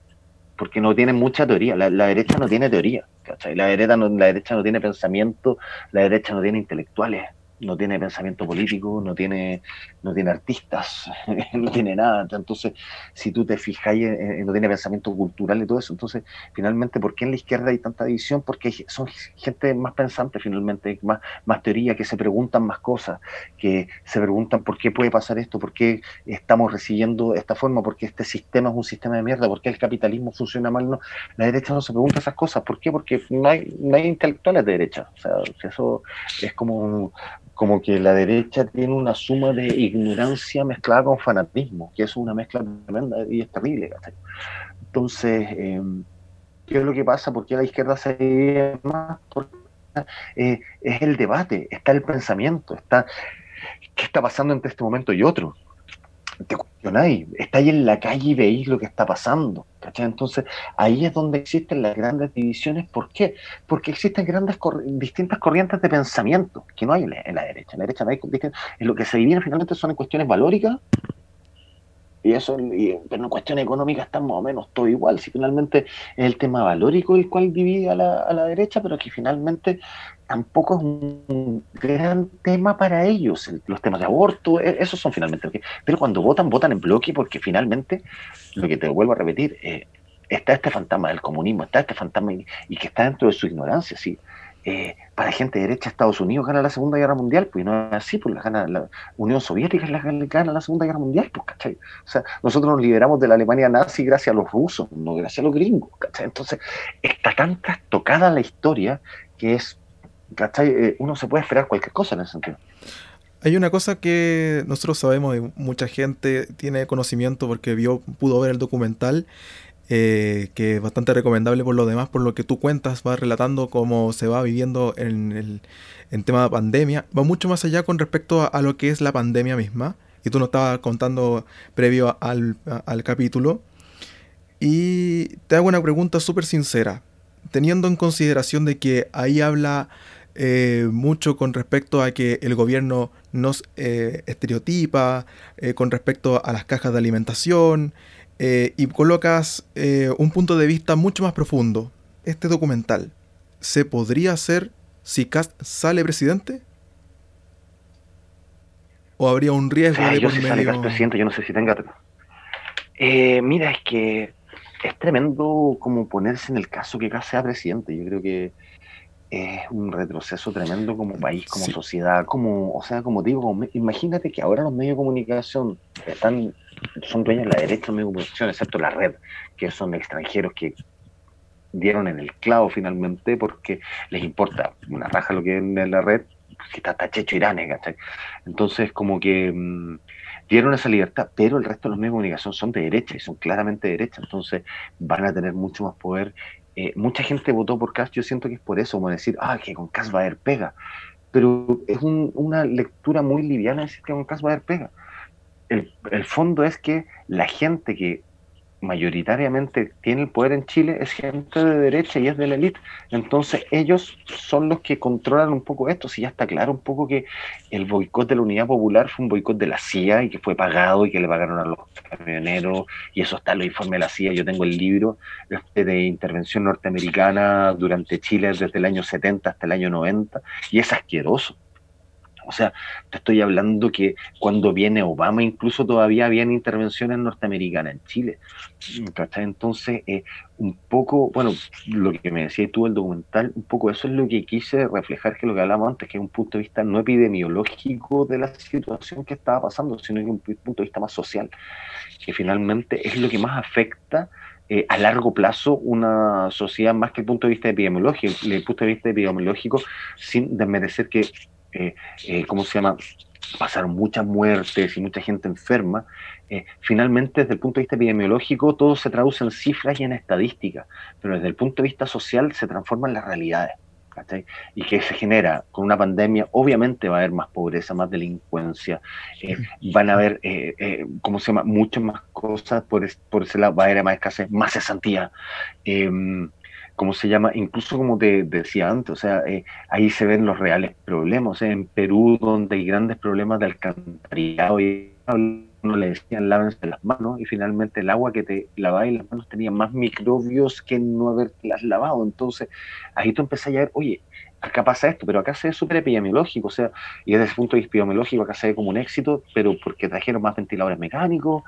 Porque no tienen mucha teoría. La, derecha no tiene teoría. La derecha, no, la derecha no tiene pensamiento, la derecha no tiene intelectuales no tiene pensamiento político, no tiene, no tiene artistas, no tiene nada. Entonces, si tú te eh, no tiene pensamiento cultural y todo eso. Entonces, finalmente, ¿por qué en la izquierda hay tanta división? Porque son gente más pensante, finalmente, más, más teoría, que se preguntan más cosas, que se preguntan por qué puede pasar esto, por qué estamos recibiendo esta forma, por qué este sistema es un sistema de mierda, por qué el capitalismo funciona mal. No, la derecha no se pregunta esas cosas. ¿Por qué? Porque no hay, no hay intelectuales de derecha. O sea, eso es como como que la derecha tiene una suma de ignorancia mezclada con fanatismo, que es una mezcla tremenda y es terrible. Entonces, eh, ¿qué es lo que pasa? ¿Por qué la izquierda se divide más? Eh, es el debate, está el pensamiento, está qué está pasando entre este momento y otro te cuestionáis, estáis en la calle y veis lo que está pasando. Entonces, ahí es donde existen las grandes divisiones. ¿Por qué? Porque existen grandes distintas corrientes de pensamiento que no hay en la, derecha. En la derecha no hay en lo que se divide finalmente son en cuestiones valóricas y eso, pero en cuestión económica está más o menos todo igual. Si finalmente es el tema valórico el cual divide a la, a la derecha, pero que finalmente tampoco es un gran tema para ellos. Los temas de aborto, e, esos son finalmente. Pero cuando votan, votan en bloque porque finalmente, lo que te vuelvo a repetir, eh, está este fantasma del comunismo, está este fantasma y, que está dentro de su ignorancia, sí. Eh, para gente derecha, Estados Unidos gana la Segunda Guerra Mundial, pues no es así, pues la gana la Unión Soviética la gana la Segunda Guerra Mundial, pues, ¿cachai? O sea, nosotros nos liberamos de la Alemania nazi gracias a los rusos, no gracias a los gringos, ¿cachai? Entonces, está tan trastocada la historia que es ¿cachai? Eh, uno se puede esperar cualquier cosa en ese sentido. Hay una cosa que nosotros sabemos y mucha gente tiene conocimiento porque vio, pudo ver el documental, eh, que es bastante recomendable por lo demás, por lo que tú cuentas, vas relatando cómo se va viviendo en el tema de pandemia, va mucho más allá con respecto a, lo que es la pandemia misma, y tú nos estabas contando previo al capítulo, y te hago una pregunta súper sincera, teniendo en consideración de que ahí habla eh, mucho con respecto a que el gobierno nos eh, estereotipa, eh, con respecto a las cajas de alimentación, y colocas un punto de vista mucho más profundo. Este documental, ¿se podría hacer si Cast sale presidente? ¿O habría un riesgo de yo por medio? presidente, yo no sé si tenga... mira, es que es tremendo como ponerse en el caso que Cast sea presidente. Yo creo que es un retroceso tremendo como país, como sociedad, como, o sea, como digo, imagínate que ahora los medios de comunicación están, son dueños de la derecha de los medios de comunicación, excepto la red, que son extranjeros que dieron en el clavo finalmente porque les importa una raja lo que es en la red, que está, está checho Irán, Entonces, como que mm, dieron esa libertad, pero el resto de los medios de comunicación son de derecha y son claramente de derecha, entonces van a tener mucho más poder. Eh, mucha gente votó por Cast, yo siento que es por eso, como decir, ah, que con Cast va a haber pega, pero es una lectura muy liviana decir que con Cast va a haber pega. El, el fondo es que la gente que mayoritariamente tiene el poder en Chile es gente de derecha y es de la élite. Entonces ellos son los que controlan un poco esto. Si ya está claro un poco que el boicot de la Unidad Popular fue un boicot de la CIA y que fue pagado y que le pagaron a los camioneros y eso está en los informes de la CIA. Yo tengo el libro este de intervención norteamericana durante Chile desde el año 70 hasta el año 90 y es asqueroso o sea, te estoy hablando que cuando viene Obama incluso todavía habían intervenciones norteamericanas en Chile. Entonces, eh, un poco, bueno, lo que me decías tú el documental, un poco eso es lo que quise reflejar, que lo que hablamos antes, que es un punto de vista no epidemiológico de la situación que estaba pasando, sino que un punto de vista más social, que finalmente es lo que más afecta eh, a largo plazo una sociedad más que el punto de vista epidemiológico, el punto de vista epidemiológico, sin desmerecer que eh, eh, ¿cómo se llama? Pasaron muchas muertes y mucha gente enferma. Eh, finalmente, desde el punto de vista epidemiológico, todo se traduce en cifras y en estadísticas, pero desde el punto de vista social se transforman las realidades. Y que se genera con una pandemia, obviamente va a haber más pobreza, más delincuencia, van a haber, ¿cómo se llama?, muchas más cosas, por, por ese lado va a haber más escasez, más cesantía. ¿Cómo se llama? Incluso como te decía antes, o sea, eh, ahí se ven los reales problemas. en Perú, donde hay grandes problemas de alcantarillado, y uno le decían lávense las manos, y finalmente el agua que te lavaba y las manos tenía más microbios que no haberlas lavado. Entonces, ahí tú empezás a ver, oye, acá pasa esto, pero acá se ve súper epidemiológico, o sea, y desde ese punto de vista epidemiológico acá se ve como un éxito, pero porque trajeron más ventiladores mecánicos,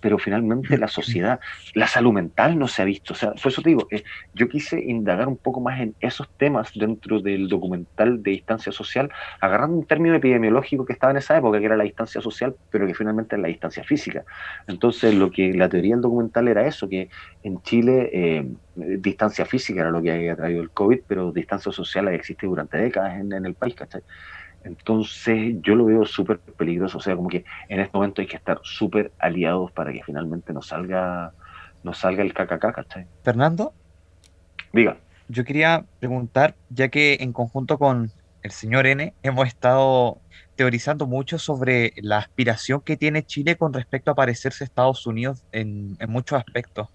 pero finalmente la sociedad, la salud mental no se ha visto, o sea, por eso te digo, eh, yo quise indagar un poco más en esos temas dentro del documental de distancia social, agarrando un término epidemiológico que estaba en esa época, que era la distancia social, pero que finalmente es la distancia física. Entonces, lo que la teoría del documental era eso, que en Chile... Eh, distancia física era lo que había traído el COVID, pero distancia social ha existido durante décadas en, el país, ¿cachai? Entonces yo lo veo súper peligroso, o sea, como que en este momento hay que estar súper aliados para que finalmente nos salga, nos salga el KKK, ¿cachai? Fernando. Diga. Yo quería preguntar, ya que en conjunto con el señor N hemos estado teorizando mucho sobre la aspiración que tiene Chile con respecto a parecerse a Estados Unidos en, en muchos aspectos.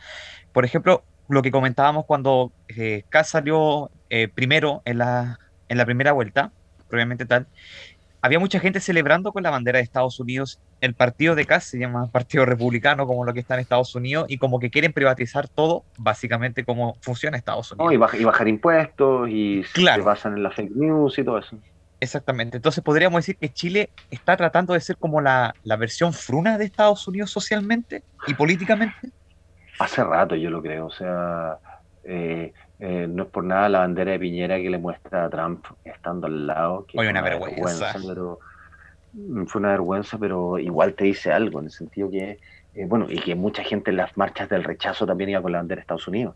Por ejemplo, lo que comentábamos cuando eh, salió eh, primero en la, en la primera vuelta, probablemente tal, había mucha gente celebrando con la bandera de Estados Unidos. El partido de Kass se llama Partido Republicano, como lo que está en Estados Unidos, y como que quieren privatizar todo, básicamente como funciona Estados Unidos. y, bajar impuestos, y se basan en la fake news y todo eso. Exactamente. Entonces podríamos decir que Chile está tratando de ser como la, la versión fruna de Estados Unidos socialmente y políticamente. Hace rato yo lo creo, o sea, eh, eh, no es por nada la bandera de Piñera que le muestra a Trump estando al lado. Que una, vergüenza. pero, mm, fue una vergüenza, pero igual te dice algo, en el sentido que, eh, bueno, y que mucha gente en las marchas del rechazo también iba con la bandera de Estados Unidos.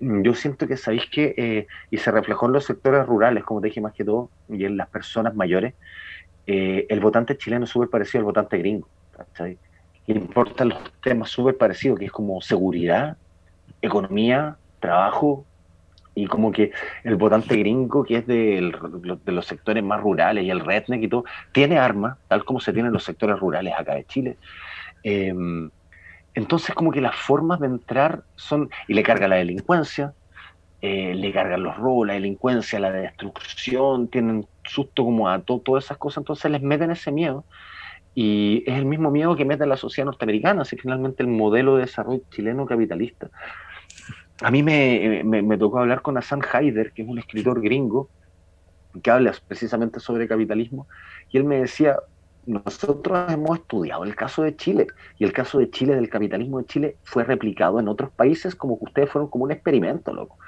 yo siento que sabéis que, y se reflejó en los sectores rurales, como te dije más que todo, y en las personas mayores, el votante chileno es súper parecido al votante gringo. ¿sabes? importan los temas súper parecidos, que es como seguridad, economía, trabajo, y como que el votante gringo, que es de, los sectores más rurales y el redneck y todo, tiene armas, tal como se tienen los sectores rurales acá de Chile. Em, entonces como que las formas de entrar son, y le carga la delincuencia, eh, le cargan los robos, la delincuencia, la destrucción, tienen susto como a todas esas cosas, entonces les meten ese miedo y es el mismo miedo que mete la sociedad norteamericana, así finalmente el modelo de desarrollo chileno capitalista. A mí me, me, tocó hablar con Hassan Haider, que es un escritor gringo, que habla precisamente sobre capitalismo, y él me decía, nosotros hemos estudiado el caso de Chile, y el caso de Chile, del capitalismo de Chile, fue replicado en otros países como que ustedes fueron como un experimento, loco.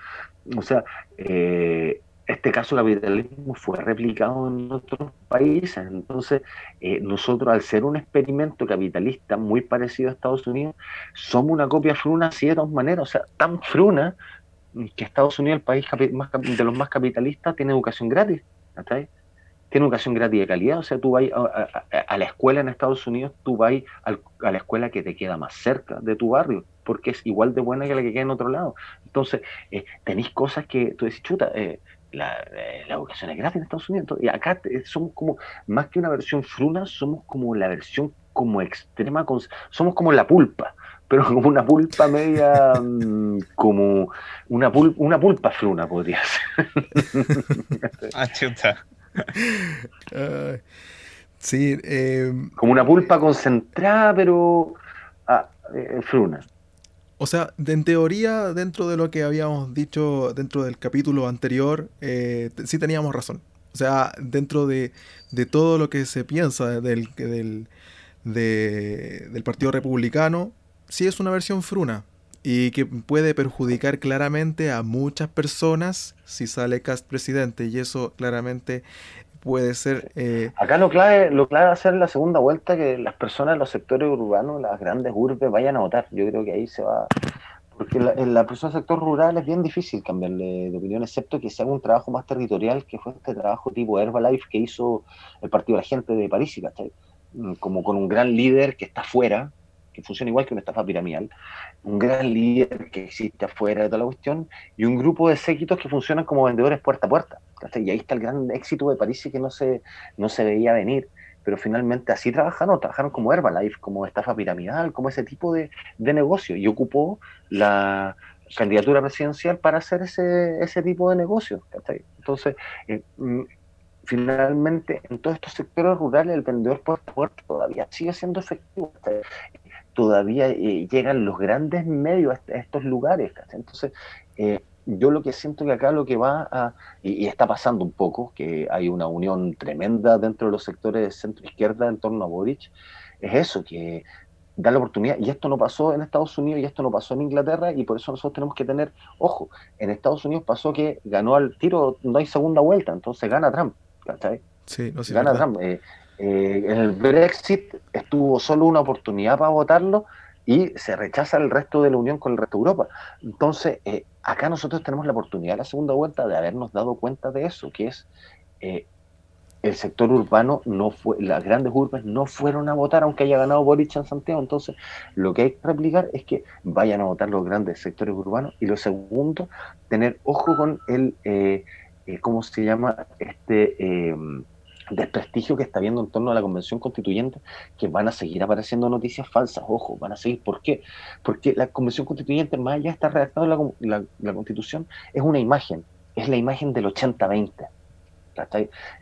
O sea, eh, este caso el capitalismo fue replicado en otros países. Entonces, eh, nosotros, al ser un experimento capitalista muy parecido a Estados Unidos, somos una copia fruna así de todas maneras. O sea, tan fruna que Estados Unidos, el país más, de los más capitalistas, tiene educación gratis. tiene educación gratis de calidad, o sea, tú vas a, la escuela en Estados Unidos, tú vas a la escuela que te queda más cerca de tu barrio, porque es igual de buena que la que queda en otro lado. Entonces, eh, tenéis cosas que tú decís, chuta, eh, la, eh, la, educación es gratis en Estados Unidos. y acá somos como, más que una versión fruna, somos como la versión como extrema, somos como la pulpa pero como una pulpa media, mm, como una, una pulpa fruna podría ser. ah, chuta. sí. Em, como una pulpa concentrada, pero ah, eh, fruna. O sea, en teoría, dentro de lo que habíamos dicho dentro del capítulo anterior, eh, sí teníamos razón. O sea, dentro de, de, todo lo que se piensa del, del, del Partido Republicano, sí es una versión fruna y que puede perjudicar claramente a muchas personas si sale Cast presidente y eso claramente puede ser... Eh, Acá lo clave, lo clave va a ser la segunda vuelta que las personas de los sectores urbanos, las grandes urbes, vayan a votar. Yo creo que ahí se va... Porque en la persona del sector rural es bien difícil cambiarle de opinión, excepto que se haga un trabajo más territorial, que fue este trabajo tipo Herbalife que hizo el Partido de la Gente de París, ¿cachai? Mm, como con un gran líder que está fuera, que funciona igual que una estafa piramidal, un gran líder que existe afuera de toda la cuestión y un grupo de séquitos que funcionan como vendedores puerta a puerta. Y ahí está el gran éxito de París que no se, no se veía venir. Pero finalmente así trabajaron, trabajaron como Herbalife, como estafa piramidal, como ese tipo de, de negocio. Y ocupó la candidatura presidencial para hacer ese, ese tipo de negocio. Entonces, eh, mm, finalmente en todos estos sectores rurales el vendedor puerta a todavía sigue siendo efectivo todavía eh, llegan los grandes medios a, estos lugares. Entonces, eh, yo lo que siento que acá lo que va a, y, está pasando un poco, que hay una unión tremenda dentro de los sectores de centro-izquierda en torno a Boric, es eso, que da la oportunidad, y esto no pasó en Estados Unidos y esto no pasó en Inglaterra, y por eso nosotros tenemos que tener, ojo, en Estados Unidos pasó que ganó al tiro, no hay segunda vuelta, entonces gana Trump, ¿cachai? Sí, no sé. Gana Trump. Eh, eh, en el Brexit estuvo solo una oportunidad para votarlo y se rechaza el resto de la Unión con el resto de Europa. Entonces, eh, acá nosotros tenemos la oportunidad la segunda vuelta de habernos dado cuenta de eso, que es eh, el sector urbano no fue, las grandes urbes no fueron a votar aunque haya ganado Boric en Santiago. Entonces, lo que hay que replicar es que vayan a votar los grandes sectores urbanos y lo segundo, tener ojo con el, ¿cómo se llama? Este desprestigio que está habiendo en torno a la convención constituyente, que van a seguir apareciendo noticias falsas, ojo, van a seguir. ¿Por qué? Porque la convención constituyente, más allá de estar redactada la, constitución, es una imagen, es la imagen del 80-20.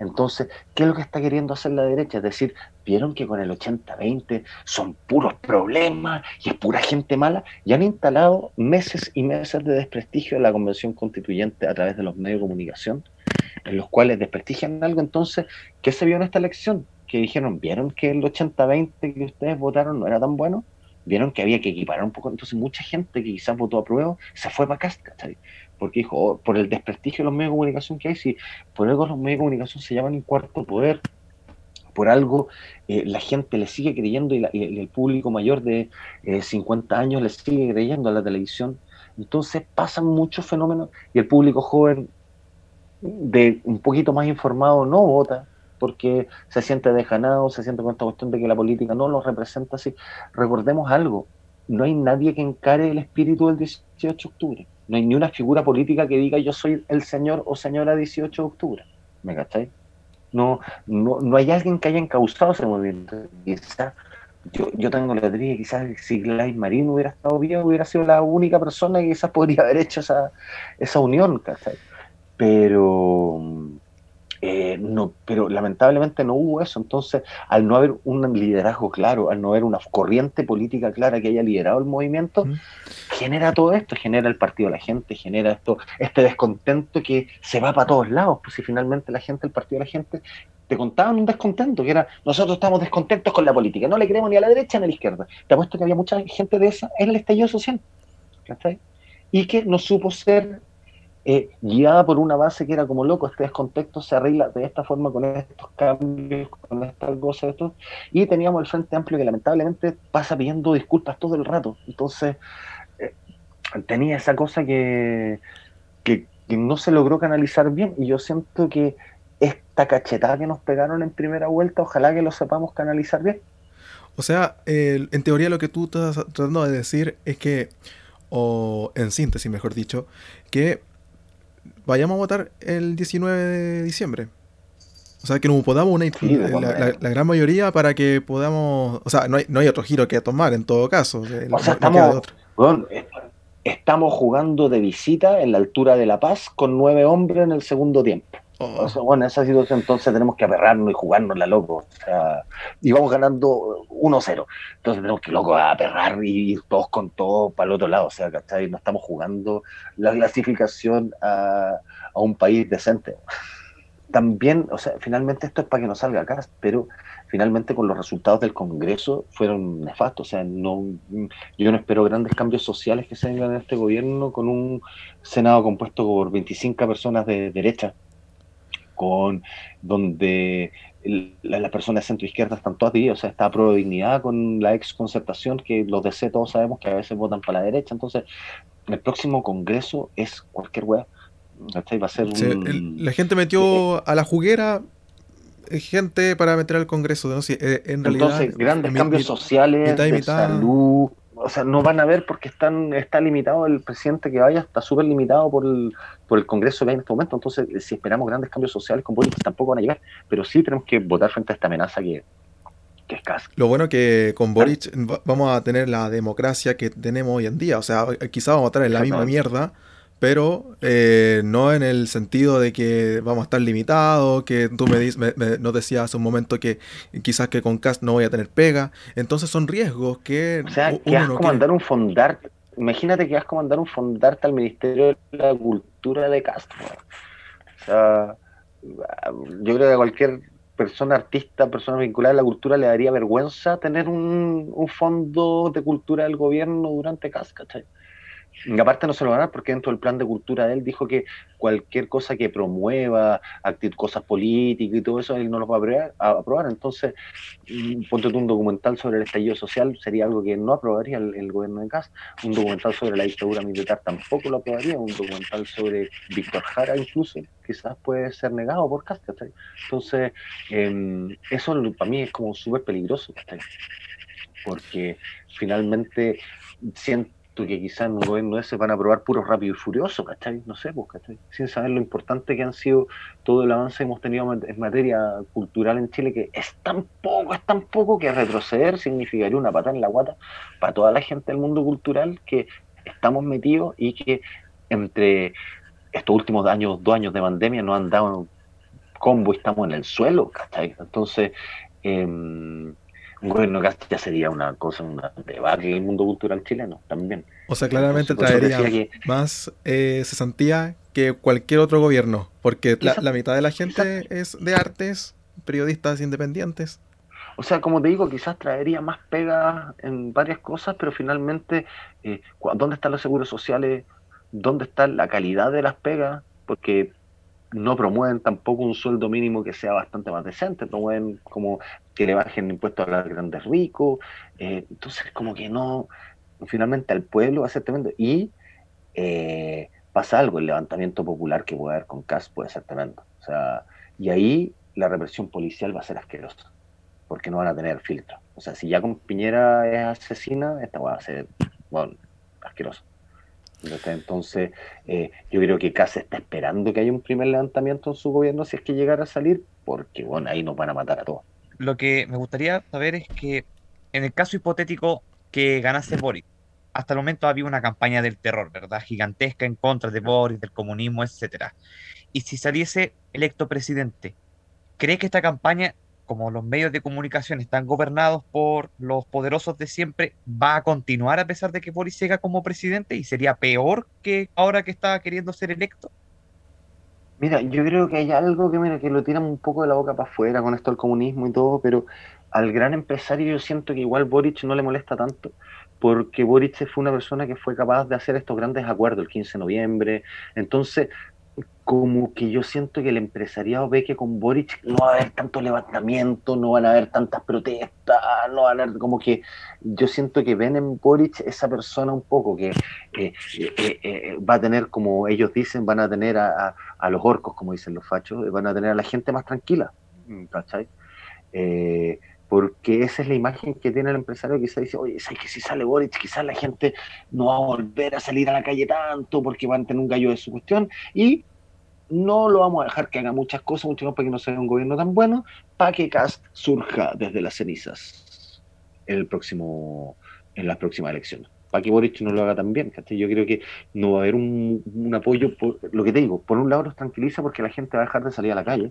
Entonces, ¿qué es lo que está queriendo hacer la derecha? Es decir, vieron que con el 80-20 son puros problemas y es pura gente mala, y han instalado meses y meses de desprestigio de la convención constituyente a través de los medios de comunicación, en los cuales desprestigian algo. Entonces, ¿qué se vio en esta elección? Que dijeron, ¿vieron que el 80-20 que ustedes votaron no era tan bueno? ¿Vieron que había que equiparar un poco? Entonces, mucha gente que quizás votó a prueba se fue para casa, Porque dijo, oh, por el desprestigio de los medios de comunicación que hay, si por algo los medios de comunicación se llaman un cuarto poder, por algo eh, la gente le sigue creyendo y, el público mayor de 50 eh, años le sigue creyendo a la televisión. Entonces pasan muchos fenómenos y el público joven de un poquito más informado no vota porque se siente dejanado, se siente con esta cuestión de que la política no lo representa así. Recordemos algo, no hay nadie que encare el espíritu del 18 de octubre. No hay ni una figura política que diga yo soy el señor o señora 18 de octubre. ¿Me? No, no, no hay alguien que haya encauzado ese movimiento. Quizás yo, yo tengo la teoría quizás si Gladys Marín hubiera estado bien, hubiera sido la única persona que quizás podría haber hecho esa, esa unión, ¿cachai? Pero eh, no, pero lamentablemente no hubo eso. Entonces, al no haber un liderazgo claro, al no haber una corriente política clara que haya liderado el movimiento, genera todo esto, genera el partido de la gente, genera esto, este descontento que se va para todos lados. Pues si finalmente la gente, el partido de la gente, te contaban un descontento, que era nosotros estamos descontentos con la política, no le creemos ni a la derecha ni a la izquierda. Te apuesto que había mucha gente de esa en el estallido social. Y que no supo ser guiada por una base que era como loco, este descontexto se arregla de esta forma con estos cambios, con estas cosas, esto, y teníamos el Frente Amplio que lamentablemente pasa pidiendo disculpas todo el rato, entonces eh, tenía esa cosa que, que, no se logró canalizar bien, y yo siento que esta cachetada que nos pegaron en primera vuelta, ojalá que lo sepamos canalizar bien. O sea, en teoría lo que tú estás tratando de decir es que, o en síntesis mejor dicho, que vayamos a votar el 19 de diciembre. O sea, que nos podamos unir la, gran mayoría para que podamos... O sea, no hay, no hay otro giro que tomar en todo caso. O sea, estamos, estamos jugando de visita en la altura de La Paz con nueve hombres en el segundo tiempo. Bueno, en esa situación entonces tenemos que aperrarnos y jugarnos la loco. O sea, y vamos ganando 1-0. Entonces tenemos que, loco, aperrar y ir todos con todo para el otro lado. O sea, ¿cachai? No estamos jugando la clasificación a, a un país decente. También, o sea, finalmente esto es para que no salga acá, pero finalmente con los resultados del Congreso fueron nefastos. O sea, no, yo no espero grandes cambios sociales que se vengan en este gobierno con un Senado compuesto por 25 personas de derecha, con donde las personas de centro izquierda están todas divididas, o sea, está pro dignidad con la ex concertación, que los DC todos sabemos que a veces votan para la derecha. Entonces, el próximo Congreso es cualquier weá. Va a ser la gente metió a la juguera gente para meter al Congreso. ¿no? Eh, en realidad, Entonces, grandes cambios sociales, de salud, o sea, no van a ver porque están, está limitado el presidente que vaya, está súper limitado por el, por el Congreso que hay en este momento. Entonces, si esperamos grandes cambios sociales con Boric, tampoco van a llegar. Pero sí tenemos que votar frente a esta amenaza que, que es casi. Lo bueno que con Boric vamos a tener la democracia que tenemos hoy en día. O sea, quizás vamos a estar en la misma mierda pero eh, no en el sentido de que vamos a estar limitados, que tú me, me, nos decías hace un momento que quizás que con Cast no voy a tener pega, entonces son riesgos que... O sea, que has como un fondart, imagínate que has como mandar un fondarte al Ministerio de la Cultura de Cast. O sea, yo creo que a cualquier persona artista, persona vinculada a la cultura le daría vergüenza tener un, un fondo de cultura del gobierno durante Cast, ¿cachai? Aparte no se lo van a dar porque dentro del plan de cultura de él dijo que cualquier cosa que promueva cosas políticas y todo eso, él no lo va a aprobar. Entonces, mm, ponte un documental sobre el estallido social, sería algo que no aprobaría el, gobierno de Cas. Un documental sobre la dictadura militar tampoco lo aprobaría. Un documental sobre Víctor Jara incluso, quizás puede ser negado por Cas. Entonces, em, eso para mí es como súper peligroso. Porque finalmente siento que quizás en un gobierno ese van a probar puro rápido y furioso, ¿cachai? No sé, pues, ¿cachai? Sin saber lo importante que han sido todo el avance que hemos tenido en materia cultural en Chile, que es tan poco, es tan poco que retroceder significaría una pata en la guata para toda la gente del mundo cultural que estamos metidos y que entre estos últimos años, dos años de pandemia, no han dado combo y estamos en el suelo, ¿cachai? Entonces, eh, bueno, ya sería una cosa, una debate en el mundo cultural chileno también. O sea, claramente traería más eh, cesantía que cualquier otro gobierno, porque la, mitad de la gente es de artes, periodistas independientes. O sea, como te digo, quizás traería más pega en varias cosas, pero finalmente, eh, ¿dónde están los seguros sociales? ¿Dónde está la calidad de las pegas? Porque no promueven tampoco un sueldo mínimo que sea bastante más decente, promueven como que le bajen impuestos a los grandes ricos, eh, entonces como que no, finalmente al pueblo va a ser tremendo. Y eh, pasa algo, el levantamiento popular que puede haber con CAS puede ser tremendo. O sea, y ahí la represión policial va a ser asquerosa, porque no van a tener filtro. O sea, si ya con Piñera es asesina, esta va a ser, bueno, asquerosa. Entonces, eh, yo creo que Casa está esperando que haya un primer levantamiento en su gobierno si es que llegara a salir, porque bueno, ahí nos van a matar a todos. Lo que me gustaría saber es que en el caso hipotético que ganase Boris, hasta el momento había una campaña del terror, ¿verdad? Gigantesca en contra de Boris, del comunismo, etcétera. Y si saliese electo presidente, ¿cree que esta campaña como los medios de comunicación están gobernados por los poderosos de siempre, va a continuar a pesar de que Boris siga como presidente y sería peor que ahora que está queriendo ser electo? Mira, yo creo que hay algo que, mira, que lo tiran un poco de la boca para afuera con esto del comunismo y todo, pero al gran empresario yo siento que igual Boric no le molesta tanto, porque Boric fue una persona que fue capaz de hacer estos grandes acuerdos el 15 de noviembre, entonces como que yo siento que el empresariado ve que con Boric no va a haber tanto levantamiento, no van a haber tantas protestas, no van a haber como que yo siento que ven en Boric esa persona un poco que eh, eh, eh, va a tener, como ellos dicen, van a tener a, los orcos, como dicen los fachos, van a tener a la gente más tranquila, ¿cachai? Porque esa es la imagen que tiene el empresario, quizá dice, oye, ¿sabes que si sale Boric, quizás la gente no va a volver a salir a la calle tanto porque van a tener un gallo de su cuestión, y no lo vamos a dejar que haga muchas cosas, mucho más para que no sea un gobierno tan bueno, para que Cast surja desde las cenizas en, el próximo, en las próximas elecciones. Para que Boric no lo haga tan bien. Yo creo que no va a haber un, apoyo, por, lo que te digo, por un lado nos tranquiliza porque la gente va a dejar de salir a la calle,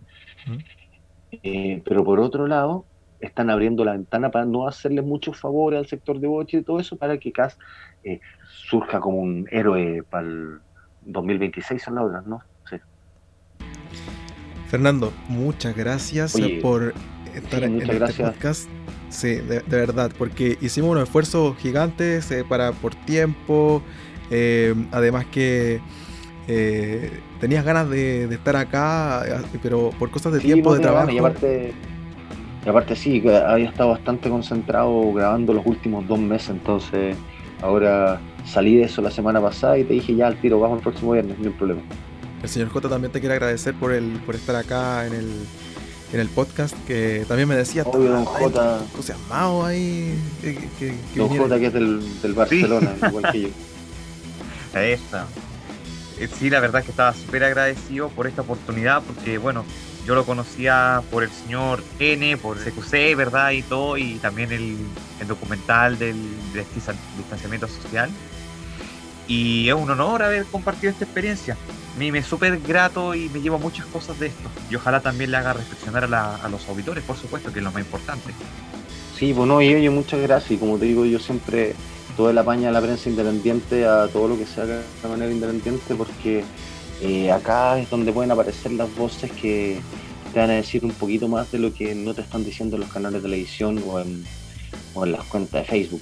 eh, pero por otro lado están abriendo la ventana para no hacerle muchos favores al sector de Boric y todo eso para que Cast eh, surja como un héroe para el 2026 son las otras, ¿no? Fernando, muchas gracias por estar en este podcast. Sí, de, verdad, porque hicimos unos esfuerzos gigantes eh, para por tiempo, eh, además que eh, tenías ganas de, estar acá, pero por cosas de tiempo, de trabajo. y aparte, y aparte sí, había estado bastante concentrado grabando los últimos dos meses, entonces ahora salí de eso la semana pasada y te dije ya al tiro, vamos el próximo viernes, no hay problema. El señor J también te quiere agradecer por el por estar acá en el, en el podcast, que también me decía, Obvio, don J. entusiasmado ahí. Que, que, don J, que es del, del Barcelona, igual que yo. Esta. Eh, sí, la verdad es que estaba súper agradecido por esta oportunidad, porque bueno, yo lo conocía por el señor N, por CQC, ¿verdad? Y todo, y también el, el documental del, del distanciamiento social. Y es un honor haber compartido esta experiencia mí me es súper grato y me llevo muchas cosas de esto. Y ojalá también le haga reflexionar a, los auditores, por supuesto, que es lo más importante. Sí, bueno, pues y oye, muchas gracias. Y como te digo, yo siempre toda la paña a la prensa independiente, a todo lo que se haga de manera independiente, porque eh, acá es donde pueden aparecer las voces que te van a decir un poquito más de lo que no te están diciendo en los canales de televisión o en, o en las cuentas de Facebook.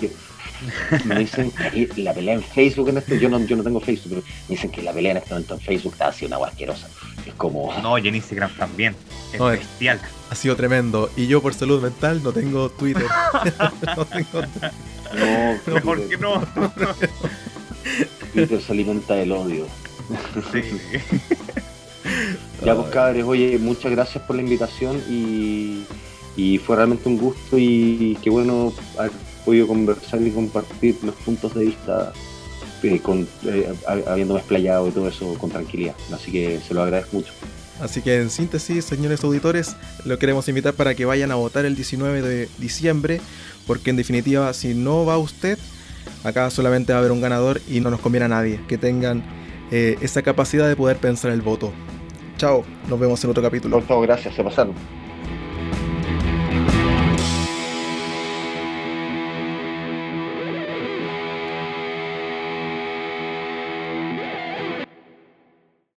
me dicen que la pelea en Facebook en este, yo no, yo no tengo Facebook, pero me dicen que la pelea en este momento en Facebook está así una asquerosa. Es como. No, y en Instagram también. Es bestial. Ha sido tremendo. Y yo por salud mental no tengo Twitter. no tengo No, mejor que no. Twitter se alimenta del odio. Sí. ya pues cabres, oye, muchas gracias por la invitación y, y fue realmente un gusto y qué bueno podido conversar y compartir los puntos de vista eh, con, eh, habiéndome explayado y todo eso con tranquilidad. Así que se lo agradezco mucho. Así que en síntesis, señores auditores, lo queremos invitar para que vayan a votar el 19 de diciembre, porque en definitiva, si no va usted, acá solamente va a haber un ganador y no nos conviene a nadie que tengan eh, esa capacidad de poder pensar el voto. Chao, nos vemos en otro capítulo. Por favor, gracias, se pasaron.